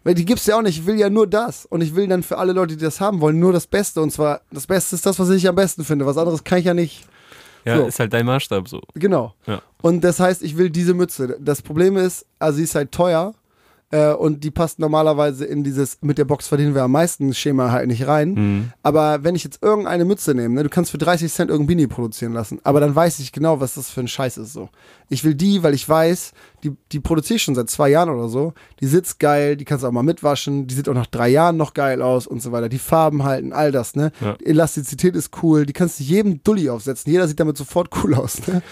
Weil die gibt's ja auch nicht. Ich will ja nur das. Und ich will dann für alle Leute, die das haben wollen, nur das Beste. Und zwar, das Beste ist das, was ich am besten finde. Was anderes kann ich ja nicht. Ja, So. ist halt dein Maßstab so. Genau. Ja. Und das heißt, ich will diese Mütze. Das Problem ist, also sie ist halt teuer. Äh, und die passt normalerweise in dieses mit der Box verdienen wir am meisten Schema halt nicht rein. Mhm. Aber wenn ich jetzt irgendeine Mütze nehme, ne, du kannst für 30 Cent irgendein Beanie produzieren lassen, aber dann weiß ich genau, was das für ein Scheiß ist. So. Ich will die, weil ich weiß, die, die produziere ich schon seit zwei Jahren oder so. Die sitzt geil, die kannst du auch mal mitwaschen, die sieht auch nach drei Jahren noch geil aus und so weiter. Die Farben halten, all das, ne? Ja. Die Elastizität ist cool, die kannst du jedem Dulli aufsetzen. Jeder sieht damit sofort cool aus, ne?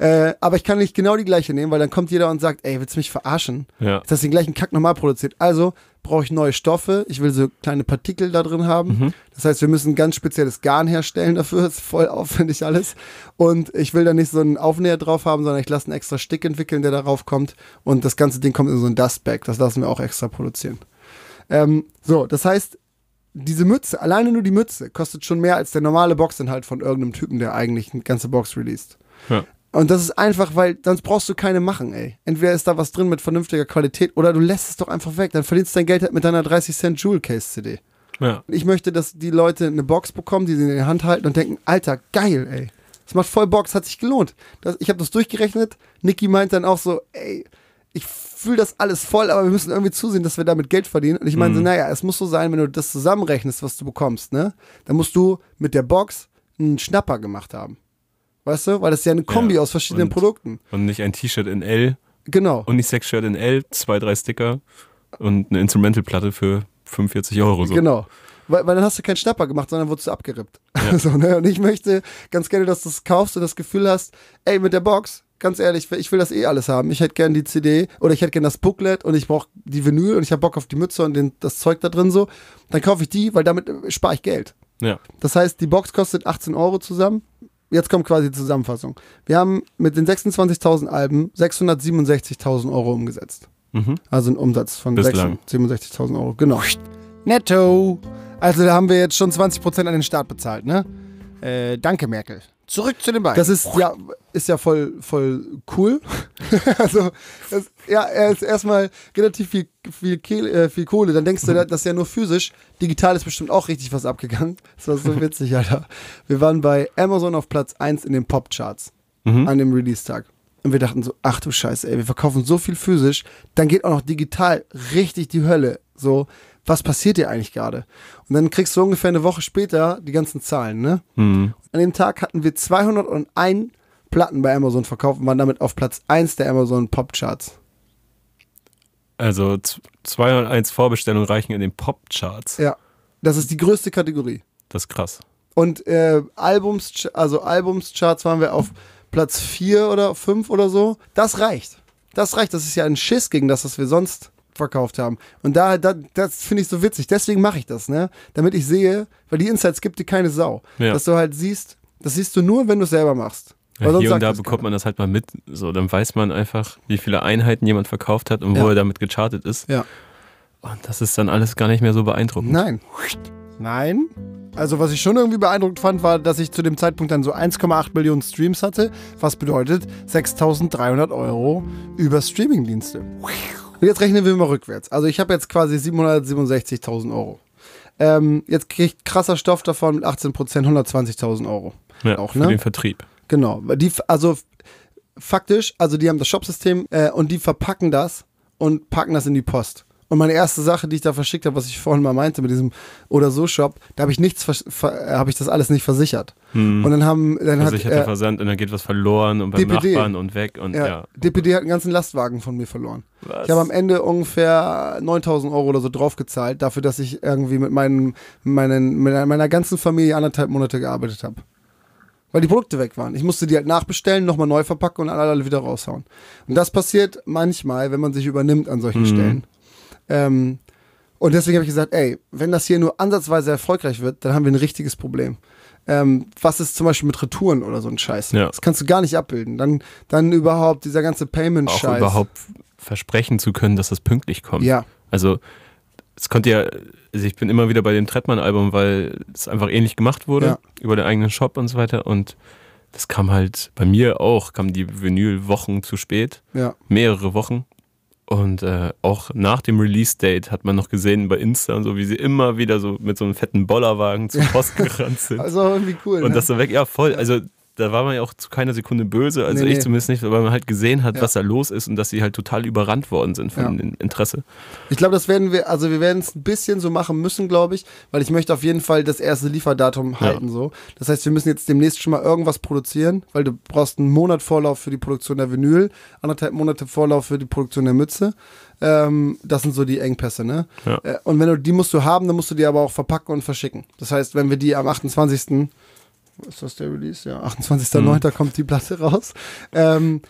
Äh, aber ich kann nicht genau die gleiche nehmen, weil dann kommt jeder und sagt, ey, willst du mich verarschen? Ja. Jetzt hast du den gleichen Kack nochmal produziert. Also brauche ich neue Stoffe. Ich will so kleine Partikel da drin haben. Mhm. Das heißt, wir müssen ein ganz spezielles Garn herstellen dafür. ist voll aufwendig alles. Und ich will da nicht so einen Aufnäher drauf haben, sondern ich lasse einen extra Stick entwickeln, der darauf kommt. Und das ganze Ding kommt in so ein Dustbag. Das lassen wir auch extra produzieren. Ähm, so, das heißt, diese Mütze, alleine nur die Mütze, kostet schon mehr als der normale Boxinhalt von irgendeinem Typen, der eigentlich eine ganze Box released. Ja. Und das ist einfach, weil sonst brauchst du keine machen, ey. Entweder ist da was drin mit vernünftiger Qualität oder du lässt es doch einfach weg. Dann verdienst du dein Geld halt mit deiner 30 Cent Jewel Case CD. Ja. Ich möchte, dass die Leute eine Box bekommen, die sie in der Hand halten und denken, Alter, geil, ey. Das macht voll Box, hat sich gelohnt. Das, ich habe das durchgerechnet. Niki meint dann auch so, ey, ich fühle das alles voll, aber wir müssen irgendwie zusehen, dass wir damit Geld verdienen. Und ich meine so, naja, es muss so sein, wenn du das zusammenrechnest, was du bekommst, ne? Dann musst du mit der Box einen Schnapper gemacht haben. Weißt du? Weil das ist ja eine Kombi Ja, aus verschiedenen und- Produkten. Und nicht ein T-Shirt in L, Genau. Unisex-Shirt in L, zwei, drei Sticker und eine Instrumental-Platte für 45 Euro. So. Genau. Weil, weil dann hast du keinen Schnapper gemacht, sondern wurdest du abgerippt. so, ne? Und ich möchte ganz gerne, dass du es kaufst und das Gefühl hast, ey, mit der Box, ganz ehrlich, ich will das eh alles haben. Ich hätte gern die CD oder ich hätte gern das Booklet und ich brauche die Vinyl und ich habe Bock auf die Mütze und den, das Zeug da drin so. Dann kaufe ich die, weil damit spare ich Geld. Ja. Das heißt, die Box kostet 18 Euro zusammen. Jetzt kommt quasi die Zusammenfassung. Wir haben mit den 26.000 Alben 667.000 Euro umgesetzt. Mhm. Also ein Umsatz von Bislang. 67.000 Euro. Genau. Netto. Also da haben wir jetzt schon 20% an den Staat bezahlt, ne? Äh, danke, Merkel. Zurück zu den beiden. Das ist ja, ist ja voll, voll cool. also, das, ja, er ist erstmal relativ viel, viel, Kehl, äh, viel Kohle. Dann denkst du, das ist ja nur physisch. Digital ist bestimmt auch richtig was abgegangen. Das war so witzig, Alter. Wir waren bei Amazon auf Platz 1 in den Pop-Charts Mhm. an dem Release-Tag. Und wir dachten so, ach du Scheiße, ey, wir verkaufen so viel physisch, dann geht auch noch digital richtig die Hölle. So, was passiert hier eigentlich gerade? Und dann kriegst du ungefähr eine Woche später die ganzen Zahlen, ne? Mhm. An dem Tag hatten wir 201 Platten bei Amazon verkauft und waren damit auf Platz 1 der Amazon Pop Charts. Also z- 201 Vorbestellungen reichen in den Pop-Charts. Ja. Das ist die größte Kategorie. Das ist krass. Und äh, Albums, also Albumscharts waren wir auf Platz 4 oder 5 oder so. Das reicht. Das reicht. Das ist ja ein Schiss gegen das, was wir sonst verkauft haben. Und da, da das finde ich so witzig. Deswegen mache ich das, ne? Damit ich sehe, weil die Insights gibt dir keine Sau. Ja. Dass du halt siehst, das siehst du nur, wenn du es selber machst. Ja, hier und da bekommt man das halt mal mit. So, dann weiß man einfach, wie viele Einheiten jemand verkauft hat und Ja. wo er damit gechartet ist. Ja. Und das ist dann alles gar nicht mehr so beeindruckend. Nein. Nein. Also was ich schon irgendwie beeindruckt fand, war, dass ich zu dem Zeitpunkt dann so 1,8 Millionen Streams hatte, was bedeutet 6.300 Euro über Streamingdienste. Und jetzt rechnen wir mal rückwärts. Also ich habe jetzt quasi 767.000 Euro. Ähm, jetzt kriegt krasser Stoff davon mit 18% 120.000 Euro. Ja, Auch, für ne? den Vertrieb. Genau. Die, also faktisch, also die haben das Shopsystem äh, und die verpacken das und packen das in die Post. Und meine erste Sache, die ich da verschickt habe, was ich vorhin mal meinte mit diesem oder so Shop, da habe ich nichts, äh, habe ich das alles nicht versichert. Hm. Und dann haben, dann hat Versicherter äh, Versand und dann geht was verloren und beim DPD. Nachbarn und weg und ja, ja. DPD hat einen ganzen Lastwagen von mir verloren. Was? Ich habe am Ende ungefähr 9000 Euro oder so draufgezahlt, dafür, dass ich irgendwie mit, meinen, meinen, mit meiner ganzen Familie anderthalb Monate gearbeitet habe. Weil die Produkte weg waren. Ich musste die halt nachbestellen, nochmal neu verpacken und alle wieder raushauen. Und das passiert manchmal, wenn man sich übernimmt an solchen Mhm. Stellen. Ähm, und deswegen habe ich gesagt, ey, wenn das hier nur ansatzweise erfolgreich wird, dann haben wir ein richtiges Problem. Ähm, was ist zum Beispiel mit Retouren oder so ein Scheiß? Ja. Das kannst du gar nicht abbilden. Dann, dann überhaupt dieser ganze auch Payment-Scheiß. überhaupt versprechen zu können, dass das pünktlich kommt. Ja, Also es konnte ja, also ich bin immer wieder bei dem Trettmann-Album, weil es einfach ähnlich gemacht wurde, Ja. über den eigenen Shop und so weiter. Und das kam halt bei mir auch, kam die Vinyl Wochen zu spät, ja. mehrere Wochen. Und äh, auch nach dem Release-Date hat man noch gesehen bei Insta und so, wie sie immer wieder so mit so einem fetten Bollerwagen zur Post gerannt sind. Also irgendwie cool. und ne? das so weg, ja voll. Also da war man ja auch zu keiner Sekunde böse, also Nee, ich nee. zumindest nicht, weil man halt gesehen hat, Ja. was da los ist und dass sie halt total überrannt worden sind von Ja. dem Interesse. Ich glaube, das werden wir, also wir werden es ein bisschen so machen müssen, glaube ich, weil ich möchte auf jeden Fall das erste Lieferdatum halten so. Das heißt, wir müssen jetzt demnächst schon mal irgendwas produzieren, weil du brauchst einen Monat Vorlauf für die Produktion der Vinyl, anderthalb Monate Vorlauf für die Produktion der Mütze. Ähm, das sind so die Engpässe, ne? Ja. Äh, und wenn du die musst du haben, dann musst du die aber auch verpacken und verschicken. Das heißt, wenn wir die am 28. Ist das der Release? Ja, 28.09. kommt die Platte raus. Ähm,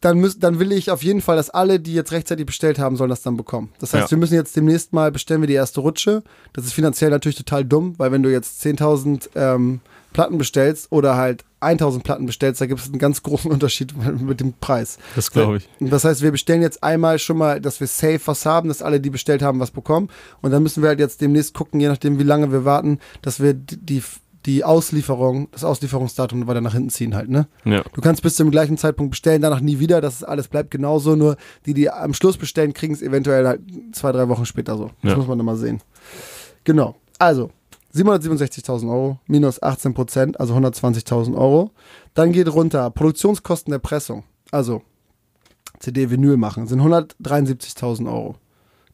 dann, müß, dann will ich auf jeden Fall, dass alle, die jetzt rechtzeitig bestellt haben, sollen das dann bekommen. Das heißt, Ja. wir müssen jetzt demnächst mal bestellen wir die erste Rutsche. Das ist finanziell natürlich total dumm, weil wenn du jetzt 10.000 ähm, Platten bestellst oder halt 1.000 Platten bestellst, da gibt es einen ganz großen Unterschied mit dem Preis. Das glaube ich. Das heißt, wir bestellen jetzt einmal schon mal, dass wir safe was haben, dass alle, die bestellt haben, was bekommen. Und dann müssen wir halt jetzt demnächst gucken, je nachdem, wie lange wir warten, dass wir die, die, Auslieferung, das Auslieferungsdatum weiter nach hinten ziehen halt, ne? Ja. Du kannst bis zum gleichen Zeitpunkt bestellen, danach nie wieder, das ist alles bleibt genauso, nur die, die am Schluss bestellen, kriegen es eventuell halt zwei, drei Wochen später so. Das Ja. muss man dann mal sehen. Genau. Also, 767.000 Euro minus 18 Prozent, also 120.000 Euro. Dann geht runter Produktionskosten der Pressung, also CD-Vinyl machen, sind 173.000 Euro.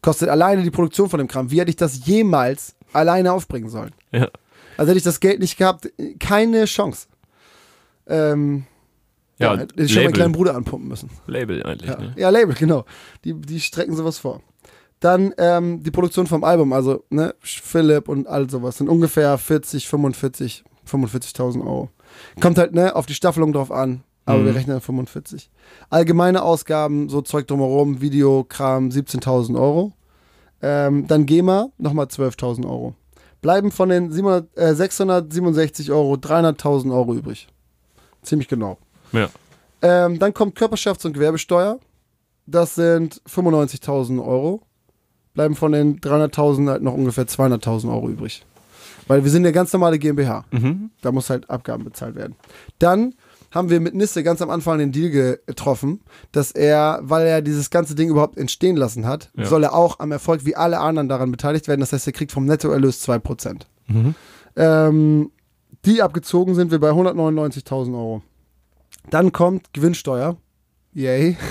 Kostet alleine die Produktion von dem Kram. Wie hätte ich das jemals alleine aufbringen sollen? Ja. Also hätte ich das Geld nicht gehabt, keine Chance. Ähm, ja, Ja, hätte ich schon meinen kleinen Bruder anpumpen müssen. Label eigentlich. Ja, Ne? ja Label, genau. Die, die strecken sowas vor. Dann ähm, die Produktion vom Album, also ne, Philipp und all sowas, sind ungefähr 40, 45, 45.000 Euro. Kommt halt ne, auf die Staffelung drauf an, aber Mhm. wir rechnen 45. Allgemeine Ausgaben, so Zeug drumherum, Videokram, 17.000 Euro. Ähm, dann GEMA, nochmal 12.000 Euro. Bleiben von den 700, äh, 667 Euro 300.000 Euro übrig. Ziemlich genau. Ja. Ähm, dann kommt Körperschafts- und Gewerbesteuer. Das sind 95.000 Euro. Bleiben von den 300.000 halt noch ungefähr 200.000 Euro übrig. Weil wir sind eine ganz normale GmbH. Mhm. Da muss halt Abgaben bezahlt werden. Dann haben wir mit Nisse ganz am Anfang den Deal getroffen, dass er, weil er dieses ganze Ding überhaupt entstehen lassen hat, Ja. soll er auch am Erfolg wie alle anderen daran beteiligt werden. Das heißt, er kriegt vom Nettoerlös 2%. Mhm. Ähm, die abgezogen sind wir bei 199.000 Euro. Dann kommt Gewinnsteuer. Yay.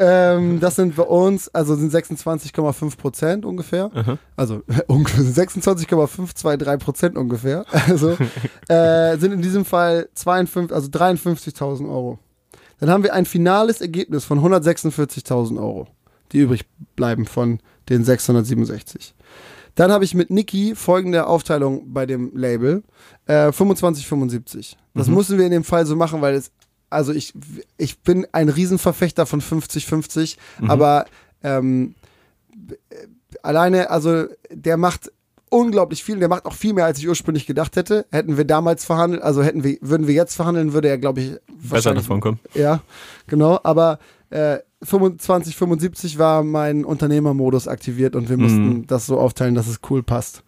ähm, das sind bei uns, also sind 26,5 Prozent ungefähr. Aha. Also ungefähr 26,523 Prozent ungefähr. Also äh, sind in diesem Fall 52, also 53.000 Euro. Dann haben wir ein finales Ergebnis von 146.000 Euro, die übrig bleiben von den 667. Dann habe ich mit Niki folgende Aufteilung bei dem Label. Äh, 25, 75. Das Mhm. müssen wir in dem Fall so machen, weil es, also ich, ich bin ein Riesenverfechter von 50, 50, Mhm. aber ähm, äh, alleine, also der macht unglaublich viel. Der macht auch viel mehr, als ich ursprünglich gedacht hätte. Hätten wir damals verhandelt, also hätten wir, würden wir jetzt verhandeln, würde er, glaube ich, Besser davon kommen. Ja, genau. Aber äh, 25, 75 war mein Unternehmermodus aktiviert und wir mussten Mhm. das so aufteilen, dass es cool passt.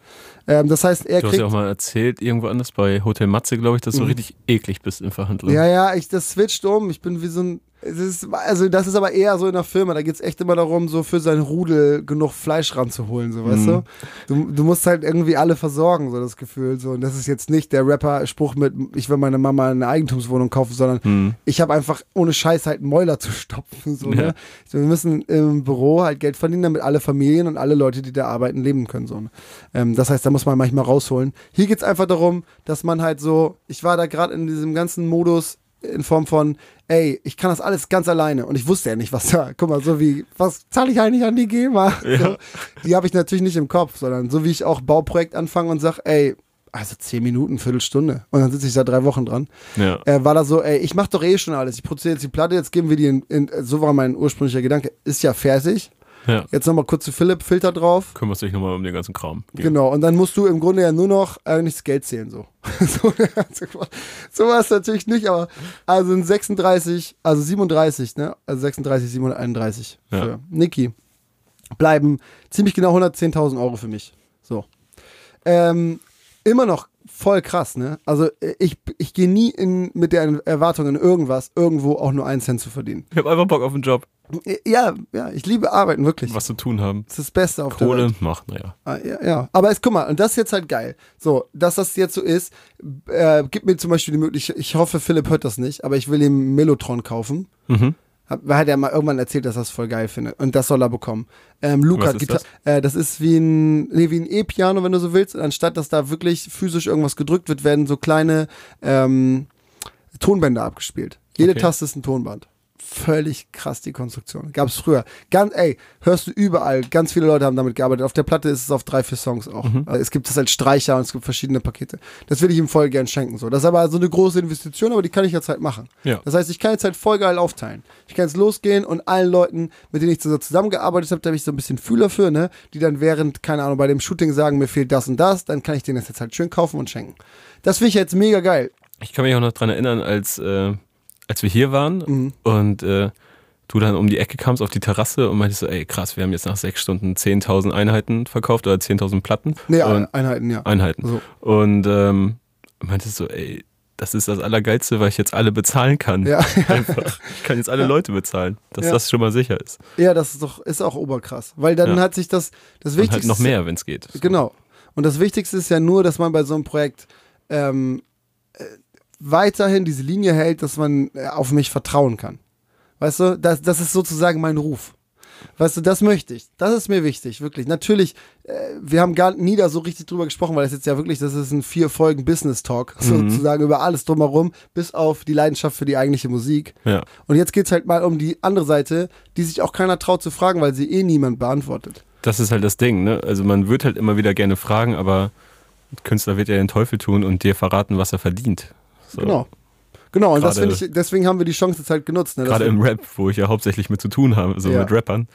Ähm, das heißt, er Du hast kriegt. ja auch mal erzählt, irgendwo anders bei Hotel Matze, glaube ich, dass du Mhm. richtig eklig bist in Verhandlungen. Ja, ja, ich, das switcht um. Ich bin wie so ein. Ist, also, das ist aber eher so in der Firma. Da geht es echt immer darum, so für sein Rudel genug Fleisch ranzuholen, so, weißt Mhm. du? du? Du musst halt irgendwie alle versorgen, so das Gefühl. So. Und das ist jetzt nicht der Rapper-Spruch mit, ich will meine Mama eine Eigentumswohnung kaufen, sondern Hm. ich habe einfach ohne Scheiß halt einen Mäuler zu stopfen. So, ne? Ja. so, wir müssen im Büro halt Geld verdienen, damit alle Familien und alle Leute, die da arbeiten, leben können. So, ne? ähm, das heißt, da muss man manchmal rausholen. Hier geht es einfach darum, dass man halt so, ich war da gerade in diesem ganzen Modus in Form von, ey, ich kann das alles ganz alleine. Und ich wusste ja nicht, was da, guck mal, so wie, was zahle ich eigentlich an die GEMA? So, die habe ich natürlich nicht im Kopf, sondern so wie ich auch Bauprojekt anfange und sage, ey, also zehn Minuten, Viertelstunde. Und dann sitze ich da drei Wochen dran Ja. äh, war da so, ey, ich mach doch eh schon alles. Ich produziere jetzt die Platte, jetzt geben wir die in, in so war mein ursprünglicher Gedanke, ist ja fertig. Ja. Jetzt nochmal kurz zu Philipp, Filter drauf. Kümmerst dich nochmal um den ganzen Kram. Ja. Genau, und dann musst du im Grunde ja nur noch eigentlich das Geld zählen, so. so, so war es natürlich nicht, aber also ein 36, also 37, ne? Also 36, 731 Ja. für Niki. Bleiben ziemlich genau 110.000 Euro für mich. So. Ähm, immer noch voll krass, ne? Also äh, ich, ich gehe nie in, mit der Erwartung in irgendwas, irgendwo auch nur einen Cent zu verdienen. Ich habe einfach Bock auf den Job. Äh, Ja, ja, ich liebe Arbeiten, wirklich. Was zu tun haben. Das ist das Beste auf der Welt. Kohle macht, naja. Ah, ja, ja, aber es, guck mal, und das ist jetzt halt geil. So, dass das jetzt so ist, äh, gibt mir zum Beispiel die Möglichkeit, ich hoffe, Philipp hört das nicht, aber ich will ihm Mellotron kaufen. Mhm. Hab, hat er mal irgendwann erzählt, dass er das voll geil findet. Und das soll er bekommen. Ähm, Luca, Was ist Gita- das? Äh, das ist wie ein, nee, wie ein E-Piano, wenn du so willst. Und anstatt dass da wirklich physisch irgendwas gedrückt wird, werden so kleine ähm, Tonbänder abgespielt. Jede Okay. Taste ist ein Tonband. Völlig krass die Konstruktion. Gab es früher. Ganz, ey, hörst du überall. Ganz viele Leute haben damit gearbeitet. Auf der Platte ist es auf drei, vier Songs auch. Also es gibt es als Streicher und es gibt verschiedene Pakete. Das will ich ihm voll gern schenken. So. Das ist aber so eine große Investition, aber die kann ich jetzt halt machen. Ja. Das heißt, ich kann jetzt halt voll geil aufteilen. Ich kann jetzt losgehen und allen Leuten, mit denen ich so zusammengearbeitet habe, da habe ich so ein bisschen Fühler für, ne, die dann während, keine Ahnung, bei dem Shooting sagen, mir fehlt das und das, dann kann ich denen das jetzt halt schön kaufen und schenken. Das finde ich jetzt mega geil. Ich kann mich auch noch dran erinnern, als, äh, als wir hier waren Mhm. und äh, du dann um die Ecke kamst auf die Terrasse und meintest so, ey krass, wir haben jetzt nach sechs Stunden 10.000 Einheiten verkauft oder 10.000 Platten. Nee, und, Einheiten, ja. Einheiten. So. Und ähm, meintest so, ey, das ist das Allergeilste, weil ich jetzt alle bezahlen kann. Ja, Einfach. Ich kann jetzt alle Leute bezahlen, dass Ja. das schon mal sicher ist. ja, das ist doch, ist auch oberkrass. Weil dann Ja. hat sich das, das Und Wichtigste. halt noch mehr, wenn es geht. Genau. Und das Wichtigste ist ja nur, dass man bei so einem Projekt ähm, äh, weiterhin diese Linie hält, dass man äh, auf mich vertrauen kann. Weißt du, das, das ist sozusagen mein Ruf. Weißt du, das möchte ich. Das ist mir wichtig, wirklich. Natürlich, äh, wir haben gar nie da so richtig drüber gesprochen, weil das jetzt ja wirklich, das ist ein vier Folgen Business Talk, sozusagen über alles drumherum, bis auf die Leidenschaft für die eigentliche Musik. Ja. Und jetzt geht's halt mal um die andere Seite, die sich auch keiner traut zu fragen, weil sie eh niemand beantwortet. Das ist halt das Ding, ne? Also man wird halt immer wieder gerne fragen, aber Künstler wird ja den Teufel tun und dir verraten, was er verdient. So. Genau. Genau, und finde ich, deswegen haben wir die Chance jetzt halt genutzt. Ne? Gerade im Rap, wo ich ja hauptsächlich mit zu tun habe, so Ja. mit Rappern.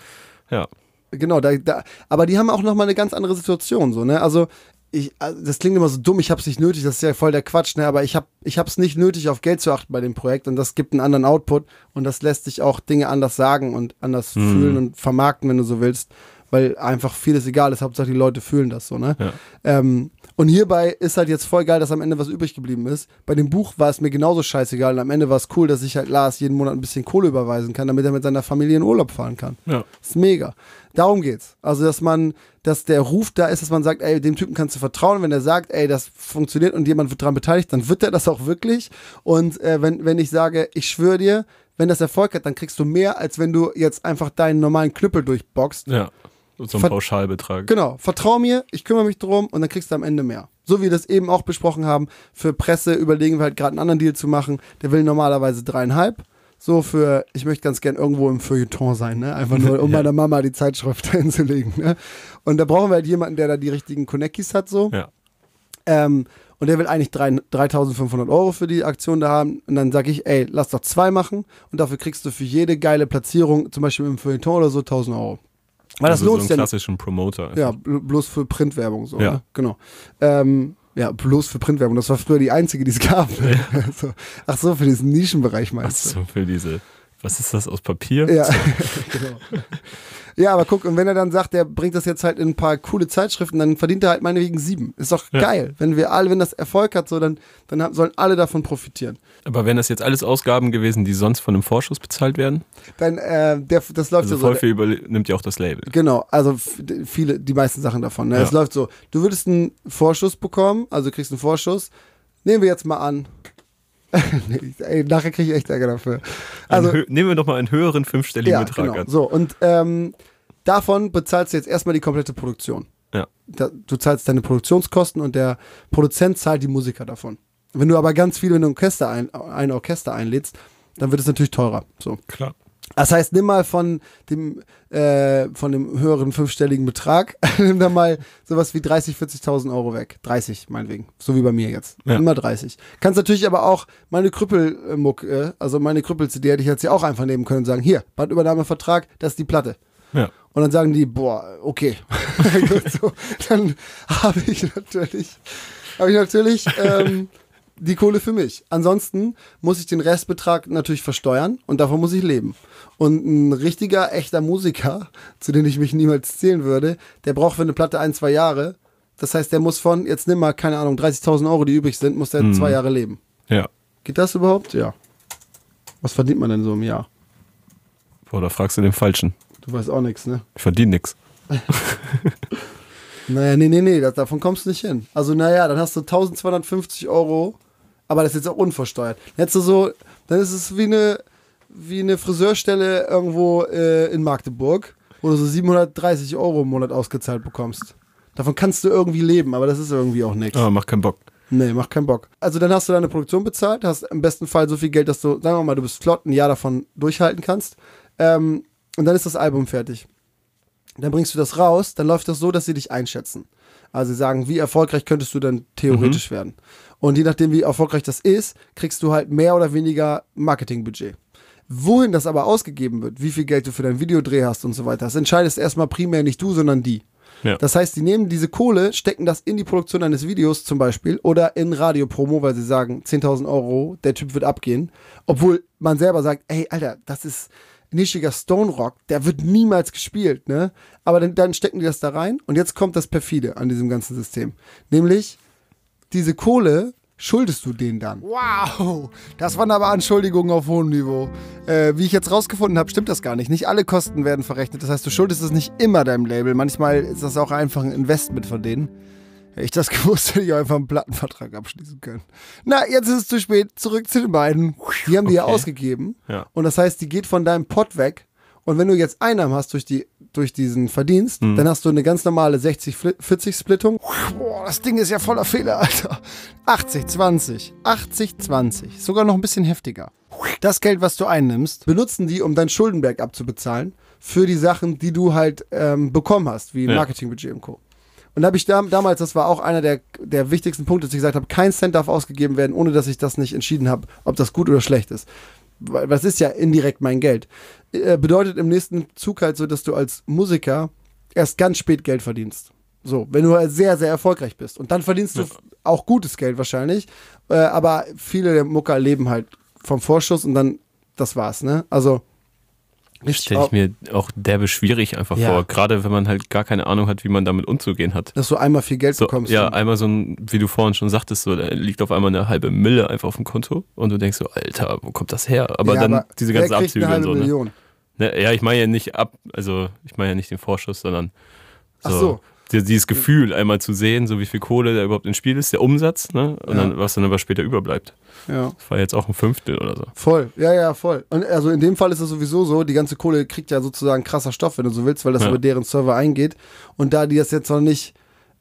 Ja. Genau, da, da, aber die haben auch nochmal eine ganz andere Situation, so, ne? Also, ich, also, das klingt immer so dumm, ich hab's nicht nötig, das ist ja voll der Quatsch, ne? Aber ich hab, ich hab's nicht nötig, auf Geld zu achten bei dem Projekt und das gibt einen anderen Output und das lässt sich auch Dinge anders sagen und anders Mhm. fühlen und vermarkten, wenn du so willst, weil einfach vieles egal ist, Hauptsache die Leute fühlen das so, ne? Ja. Ähm, und hierbei ist halt jetzt voll geil, dass am Ende was übrig geblieben ist. Bei dem Buch war es mir genauso scheißegal und am Ende war es cool, dass ich halt Lars jeden Monat ein bisschen Kohle überweisen kann, damit er mit seiner Familie in Urlaub fahren kann. Ja. Das ist mega. Darum geht's. Also, dass man, dass der Ruf da ist, dass man sagt, ey, dem Typen kannst du vertrauen. Wenn er sagt, ey, das funktioniert und jemand wird daran beteiligt, dann wird er das auch wirklich. Und äh, wenn, wenn ich sage, ich schwöre dir, wenn das Erfolg hat, dann kriegst du mehr, als wenn du jetzt einfach deinen normalen Knüppel durchboxst. Ja. So ein Ver- Pauschalbetrag. Genau, vertrau mir, ich kümmere mich drum und dann kriegst du am Ende mehr. So wie wir das eben auch besprochen haben, für Presse überlegen wir halt gerade einen anderen Deal zu machen. Der will normalerweise dreieinhalb. So für, ich möchte ganz gern irgendwo im Feuilleton sein, ne? Einfach nur, um Ja. meiner Mama die Zeitschrift hinzulegen, ne? Und da brauchen wir halt jemanden, der da die richtigen Connecties hat, so. Ja. Ähm, und der will eigentlich drei- 3500 Euro für die Aktion da haben. Und dann sage ich, ey, lass doch zwei machen. Und dafür kriegst du für jede geile Platzierung, zum Beispiel im Feuilleton oder so, 1000 Euro. Weil das also lohnt so einen ja klassischen Promoter. Ja, bl- bloß für Printwerbung so. Ja. Ne? Genau. Ähm, ja, bloß für Printwerbung. Das war früher die einzige, die es gab. so. Ach so, für diesen Nischenbereich Ach meinst du? so, für diese, was ist das aus Papier? Ja, genau. Ja, aber guck, und wenn er dann sagt, der bringt das jetzt halt in ein paar coole Zeitschriften, dann verdient er halt meinetwegen sieben. Ist doch Ja. geil. Wenn wir alle, wenn das Erfolg hat, so, dann, dann sollen alle davon profitieren. Aber wären das jetzt alles Ausgaben gewesen, die sonst von einem Vorschuss bezahlt werden? Dann, äh, der, das läuft Also ja so. übernimmt ja auch das Label. Genau, also viele, die meisten Sachen davon. Ne? Ja. Es läuft so, du würdest einen Vorschuss bekommen, also du kriegst einen Vorschuss. Nehmen wir jetzt mal an. nachher kriege ich echt Ärger dafür. Also Also, nehmen wir doch mal einen höheren fünfstelligen ja, Betrag genau. an. So, und ähm, davon bezahlst du jetzt erstmal die komplette Produktion. Ja. Da, du zahlst deine Produktionskosten und der Produzent zahlt die Musiker davon. Wenn du aber ganz viel in ein Orchester, ein, ein Orchester einlädst, dann wird es natürlich teurer. So. Klar. Das heißt, nimm mal von dem, äh, von dem höheren fünfstelligen Betrag, nimm da mal sowas wie 30, 40.000 Euro weg. 30, meinetwegen. So wie bei mir jetzt. Ja. Mal 30. Kannst natürlich aber auch meine Krüppelmuck, äh, also meine Krüppel-CD hätte ich jetzt ja auch einfach nehmen können und sagen, hier, Bandübernahmevertrag, das ist die Platte. Ja. Und dann sagen die, boah, okay. Gut, so, dann habe ich natürlich, habe ich natürlich ähm, die Kohle für mich. Ansonsten muss ich den Restbetrag natürlich versteuern und davon muss ich leben. Und ein richtiger, echter Musiker, zu dem ich mich niemals zählen würde, der braucht für eine Platte ein, zwei Jahre. Das heißt, der muss von, jetzt nimm mal, keine Ahnung, 30.000 Euro, die übrig sind, muss der Mhm. zwei Jahre leben. Ja. Geht das überhaupt? Ja. Was verdient man denn so im Jahr? Boah, da fragst du den Falschen. Du weißt auch nichts, ne? Ich verdiene nichts. Naja, nee, nee, nee, das, davon kommst du nicht hin. Also, naja, dann hast du 1250 Euro, aber das ist jetzt auch unversteuert. Du so, dann ist es wie eine, wie eine Friseurstelle irgendwo äh, in Magdeburg, wo du so 730 Euro im Monat ausgezahlt bekommst. Davon kannst du irgendwie leben, aber das ist irgendwie auch nichts. Aber macht keinen Bock. Nee, macht keinen Bock. Also dann hast du deine Produktion bezahlt, hast im besten Fall so viel Geld, dass du, sagen wir mal, du bist flott, ein Jahr davon durchhalten kannst. Ähm, und dann ist das Album fertig. Dann bringst du das raus, dann läuft das so, dass sie dich einschätzen. Also sie sagen, wie erfolgreich könntest du dann theoretisch werden. Und je nachdem, wie erfolgreich das ist, kriegst du halt mehr oder weniger Marketingbudget. Wohin das aber ausgegeben wird, wie viel Geld du für dein Videodreh hast und so weiter, das entscheidest erstmal primär nicht du, sondern die. Ja. Das heißt, die nehmen diese Kohle, stecken das in die Produktion eines Videos zum Beispiel oder in Radiopromo, weil sie sagen, 10.000 Euro, der Typ wird abgehen. Obwohl man selber sagt, ey, Alter, das ist nischiger Stone Rock, der wird niemals gespielt, ne? Aber dann, dann stecken die das da rein und jetzt kommt das perfide an diesem ganzen System. Nämlich, diese Kohle schuldest du denen dann. Wow, das waren aber Anschuldigungen auf hohem Niveau. Äh, wie ich jetzt rausgefunden habe, stimmt das gar nicht. Nicht alle Kosten werden verrechnet. Das heißt, du schuldest es nicht immer deinem Label. Manchmal ist das auch einfach ein Investment von denen. Hätte ich das gewusst, hätte ich auch einfach einen Plattenvertrag abschließen können. Na, jetzt ist es zu spät. Zurück zu den beiden. Die haben die ja ausgegeben. Ja. Und das heißt, die geht von deinem Pot weg. Und wenn du jetzt Einnahmen hast durch, die, durch diesen Verdienst, Mhm. dann hast du eine ganz normale 60-40-Splittung. Boah, das Ding ist ja voller Fehler, Alter. 80-20. 80-20. Sogar noch ein bisschen heftiger. Das Geld, was du einnimmst, benutzen die, um dein Schuldenberg abzubezahlen für die Sachen, die du halt ähm, bekommen hast, wie Ja. Marketingbudget und Co. Und da habe ich dam damals, das war auch einer der, der wichtigsten Punkte, dass ich gesagt habe, kein Cent darf ausgegeben werden, ohne dass ich das nicht entschieden habe, ob das gut oder schlecht ist. Weil das ist ja indirekt mein Geld. Äh, bedeutet im nächsten Zug halt so, dass du als Musiker erst ganz spät Geld verdienst. So, wenn du halt sehr, sehr erfolgreich bist. Und dann verdienst du Ja. auch gutes Geld wahrscheinlich. Äh, aber viele der Mucker leben halt vom Vorschuss und dann, das war's, ne? Also, richtig Stelle ich mir auch derbe schwierig einfach Ja. vor. Gerade wenn man halt gar keine Ahnung hat, wie man damit umzugehen hat. dass du einmal viel Geld So, bekommst. ja, und- einmal so ein, wie du vorhin schon sagtest, so, da liegt auf einmal eine halbe Mille einfach auf dem Konto und du denkst so, Alter, wo kommt das her? Aber Ja, dann aber diese ganzen Abzüge eine und halbe so. Ne? Million. Ne, ja, ich meine ja nicht ab, also ich meine ja nicht den Vorschuss, sondern so, Ach so. Die- dieses Gefühl einmal zu sehen, so wie viel Kohle da überhaupt im Spiel ist, der Umsatz, ne? Und Ja. dann, was dann aber später überbleibt. Ja. Das war jetzt auch ein Fünftel oder so. Voll, ja, ja, voll. Und also in dem Fall ist es sowieso so, die ganze Kohle kriegt ja sozusagen krasser Stoff, wenn du so willst, weil das Ja. über deren Server eingeht. Und da die das jetzt noch nicht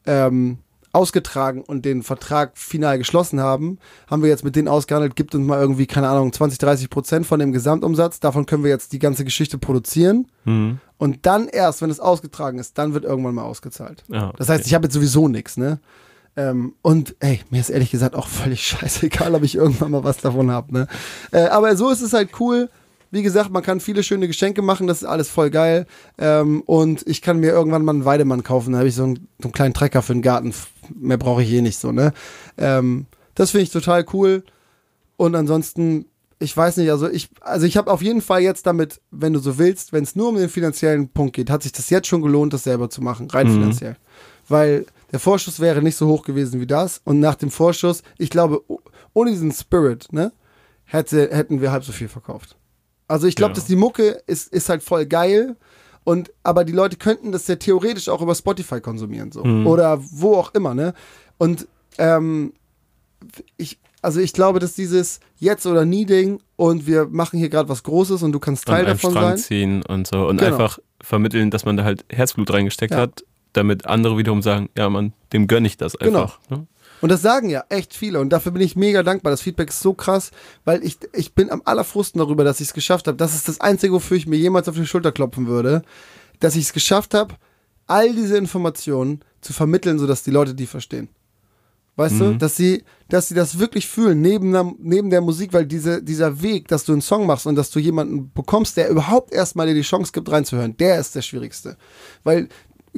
ähm, ausgetragen und den Vertrag final geschlossen haben, haben wir jetzt mit denen ausgehandelt, gibt uns mal irgendwie, keine Ahnung, 20, 30 Prozent von dem Gesamtumsatz. Davon können wir jetzt die ganze Geschichte produzieren. Mhm. Und dann erst, wenn es ausgetragen ist, dann wird irgendwann mal ausgezahlt. Ja, Das heißt, ich habe jetzt sowieso nichts, ne? Ähm, und ey, mir ist ehrlich gesagt auch völlig scheißegal, ob ich irgendwann mal was davon habe, ne? Äh, aber so ist es halt cool. Wie gesagt, man kann viele schöne Geschenke machen, das ist alles voll geil. Ähm, und ich kann mir irgendwann mal einen Weidemann kaufen. Da habe ich so einen, so einen, kleinen Trecker für den Garten. Mehr brauche ich eh nicht so, ne? Ähm, das finde ich total cool. Und ansonsten, ich weiß nicht, also ich, also ich habe auf jeden Fall jetzt damit, wenn du so willst, wenn es nur um den finanziellen Punkt geht, hat sich das jetzt schon gelohnt, das selber zu machen, rein mhm. finanziell. Weil der Vorschuss wäre nicht so hoch gewesen wie das. Und nach dem Vorschuss, ich glaube, ohne diesen Spirit, ne, hätte, hätten wir halb so viel verkauft. Also ich glaube, ja. dass die Mucke ist, ist halt voll geil. Und, aber die Leute könnten das ja theoretisch auch über Spotify konsumieren, so. Mhm. Oder wo auch immer, ne? Und ähm, ich, also ich glaube, dass dieses Jetzt oder Nie Ding und wir machen hier gerade was Großes und du kannst Teil davon Strang sein. ziehen und so und genau. einfach vermitteln, dass man da halt Herzblut reingesteckt ja. hat, damit andere wiederum sagen, ja man, dem gönne ich das einfach. Genau. Ne? Und das sagen ja echt viele und dafür bin ich mega dankbar. Das Feedback ist so krass, weil ich, ich bin am allerfrusten darüber, dass ich es geschafft habe. Das ist das Einzige, wofür ich mir jemals auf die Schulter klopfen würde, dass ich es geschafft habe, all diese Informationen zu vermitteln, sodass die Leute die verstehen. Weißt mhm. du, dass sie, dass sie das wirklich fühlen, neben der, neben der Musik, weil diese, dieser Weg, dass du einen Song machst und dass du jemanden bekommst, der überhaupt erstmal dir die Chance gibt, reinzuhören, der ist der schwierigste. Weil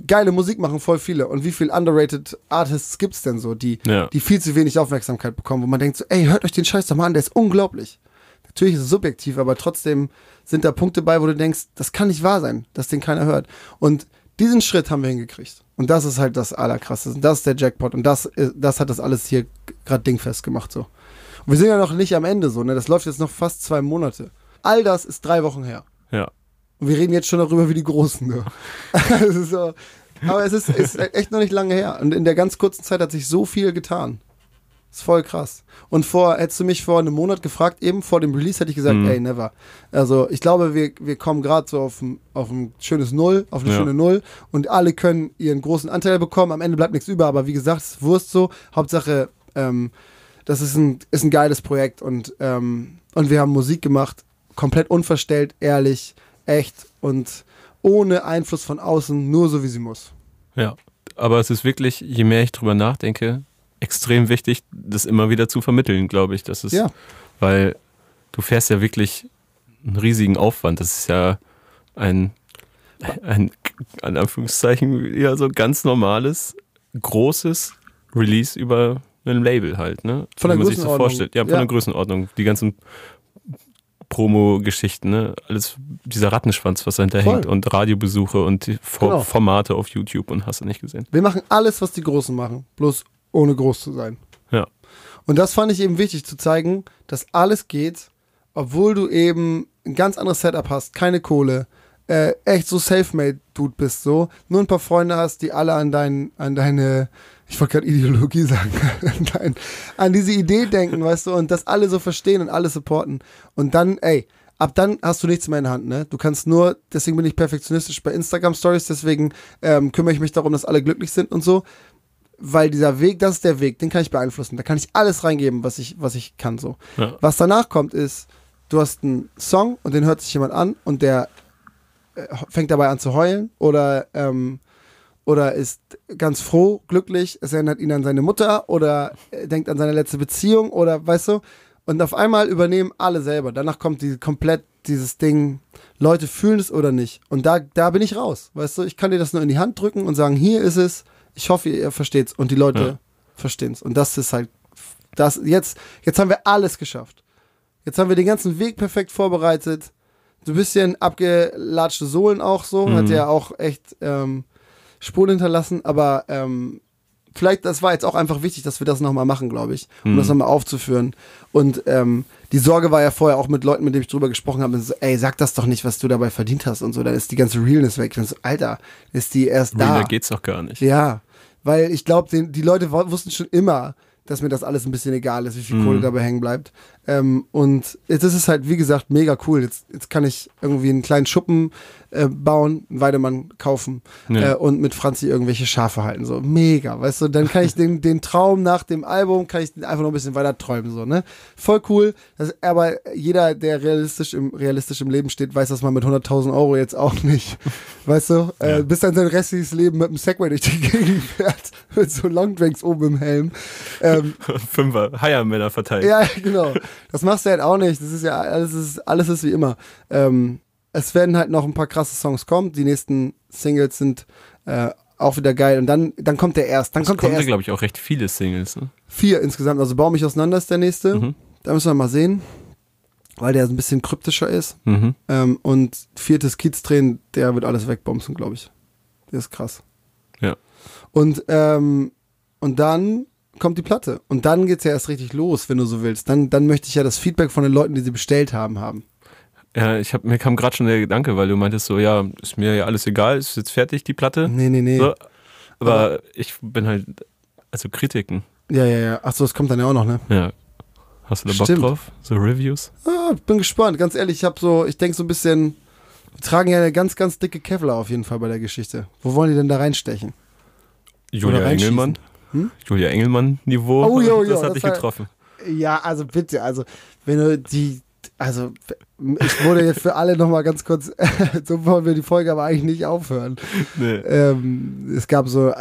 geile Musik machen voll viele. Und wie viele underrated Artists gibt es denn so, die, ja. die viel zu wenig Aufmerksamkeit bekommen, wo man denkt so, ey, hört euch den Scheiß doch mal an, der ist unglaublich. Natürlich ist es subjektiv, aber trotzdem sind da Punkte bei, wo du denkst, das kann nicht wahr sein, dass den keiner hört. Und diesen Schritt haben wir hingekriegst. Und das ist halt das Allerkrasseste. Das ist der Jackpot. Und das, das hat das alles hier gerade dingfest gemacht so. Und wir sind ja noch nicht am Ende so, ne? Das läuft jetzt noch fast zwei Monate. All das ist drei Wochen her. Ja. Und wir reden jetzt schon darüber wie die Großen. Ne? so. Aber es ist, ist echt noch nicht lange her. Und in der ganz kurzen Zeit hat sich so viel getan. Ist voll krass. Und vor, hättest du mich vor einem Monat gefragt, eben vor dem Release, hätte ich gesagt, mhm. ey, never. Also ich glaube, wir, wir kommen gerade so auf ein, auf ein schönes Null, auf eine ja. schöne Null und alle können ihren großen Anteil bekommen. Am Ende bleibt nichts über, aber wie gesagt, es Wurst so. Hauptsache, ähm, das ist ein, ist ein geiles Projekt und, ähm, und wir haben Musik gemacht, komplett unverstellt, ehrlich, echt und ohne Einfluss von außen, nur so wie sie muss. Ja, aber es ist wirklich, je mehr ich drüber nachdenke, extrem wichtig, das immer wieder zu vermitteln, glaube ich. Das ist, ja. weil du fährst ja wirklich einen riesigen Aufwand. Das ist ja ein, ein an Anführungszeichen, ja, so ganz normales, großes Release über ein Label halt, ne? Von der Größenordnung. sich so vorstellt. Ja, von ja. der Größenordnung. Die ganzen Promo-Geschichten, ne? Alles, dieser Rattenschwanz, was dahinter Voll. hängt und Radiobesuche und genau. Formate auf YouTube und hast du nicht gesehen. Wir machen alles, was die Großen machen, bloß ohne groß zu sein. Ja. Und das fand ich eben wichtig zu zeigen, dass alles geht, obwohl du eben ein ganz anderes Setup hast, keine Kohle, äh, echt so self-made-Dude bist, so, nur ein paar Freunde hast, die alle an, dein, an deine ich wollte gerade Ideologie sagen, Nein, an diese Idee denken, weißt du, und das alle so verstehen und alle supporten. Und dann, ey, ab dann hast du nichts mehr in der Hand, ne? Du kannst nur, deswegen bin ich perfektionistisch bei Instagram Stories, deswegen ähm, kümmere ich mich darum, dass alle glücklich sind und so. Weil dieser Weg, das ist der Weg, den kann ich beeinflussen. Da kann ich alles reingeben, was ich, was ich kann, so. Ja. Was danach kommt, ist, du hast einen Song und den hört sich jemand an und der äh, fängt dabei an zu heulen oder ähm, oder ist ganz froh, glücklich, es erinnert ihn an seine Mutter oder denkt an seine letzte Beziehung oder weißt du, und auf einmal übernehmen alle selber. Danach kommt die, komplett dieses Ding, Leute fühlen es oder nicht. Und da, da bin ich raus, weißt du, ich kann dir das nur in die Hand drücken und sagen, hier ist es, ich hoffe, ihr versteht's und die Leute ja. verstehen es. Und das ist halt, das, jetzt, jetzt haben wir alles geschafft. Jetzt haben wir den ganzen Weg perfekt vorbereitet. So ein bisschen abgelatschte Sohlen auch so, mhm. hat ja auch echt, ähm, Spuren hinterlassen, aber ähm, vielleicht, das war jetzt auch einfach wichtig, dass wir das nochmal machen, glaube ich, um mhm. das nochmal aufzuführen. Und ähm, die Sorge war ja vorher auch mit Leuten, mit denen ich drüber gesprochen habe, so, ey, sag das doch nicht, was du dabei verdient hast und so, dann ist die ganze Realness weg. Und so, Alter, ist die erst Realer da. geht's doch gar nicht. Ja, weil ich glaube, die Leute wussten schon immer, dass mir das alles ein bisschen egal ist, wie viel mhm. Kohle dabei hängen bleibt. Ähm, und jetzt ist es halt, wie gesagt, mega cool. Jetzt, jetzt kann ich irgendwie einen kleinen Schuppen äh, bauen, einen Weidemann kaufen Ja. äh, und mit Franzi irgendwelche Schafe halten. So mega, weißt du? Dann kann ich den, den Traum nach dem Album, kann ich den einfach noch ein bisschen weiter träumen. So, ne? Voll cool. Das, aber jeder, der realistisch im, realistisch im Leben steht, weiß, dass man mit 100.000 Euro jetzt auch nicht, weißt du, äh, Ja. bis dann sein restliches Leben mit dem Segway durch die Gegend fährt, mit so Longdrinks oben im Helm. Ähm, Fünfer, Heiermänner verteilt. ja, genau. Das machst du halt auch nicht. Das ist ja alles ist, alles ist wie immer. Ähm, es werden halt noch ein paar krasse Songs kommen. Die nächsten Singles sind äh, auch wieder geil. Und dann, dann kommt der erst. Dann Es kommt kommen der glaube ich, auch recht viele Singles. Ne? Vier insgesamt. Also Bau mich auseinander ist der nächste. Mhm. Da müssen wir mal sehen. Weil der ein bisschen kryptischer ist. Mhm. Ähm, und viertes Kiez-Tränen, der wird alles wegbomben, glaube ich. Der ist krass. Ja. Und, ähm, und dann kommt die Platte. Und dann geht's ja erst richtig los, wenn du so willst. Dann, dann möchte ich ja das Feedback von den Leuten, die sie bestellt haben, haben. Ja, ich hab, mir kam gerade schon der Gedanke, weil du meintest so, ja, ist mir ja alles egal, ist jetzt fertig, die Platte. Nee, nee, nee. So, aber ich bin halt, also Kritiken. Ja, ja, ja. Achso, das kommt dann ja auch noch, ne? Ja. Hast du da Bock Stimmt. drauf? So Reviews? Ah, bin gespannt. Ganz ehrlich, ich habe so, ich denke so ein bisschen, wir tragen ja eine ganz, ganz dicke Kevlar auf jeden Fall bei der Geschichte. Wo wollen die denn da reinstechen? Julia. Engelmann. Hm? Julia Engelmann-Niveau. Oh, jo, jo, das hat das dich getroffen. Ja, also bitte, also wenn du die, also ich wurde jetzt für alle nochmal ganz kurz, so wollen wir die Folge aber eigentlich nicht aufhören. Nee. Ähm, es gab so,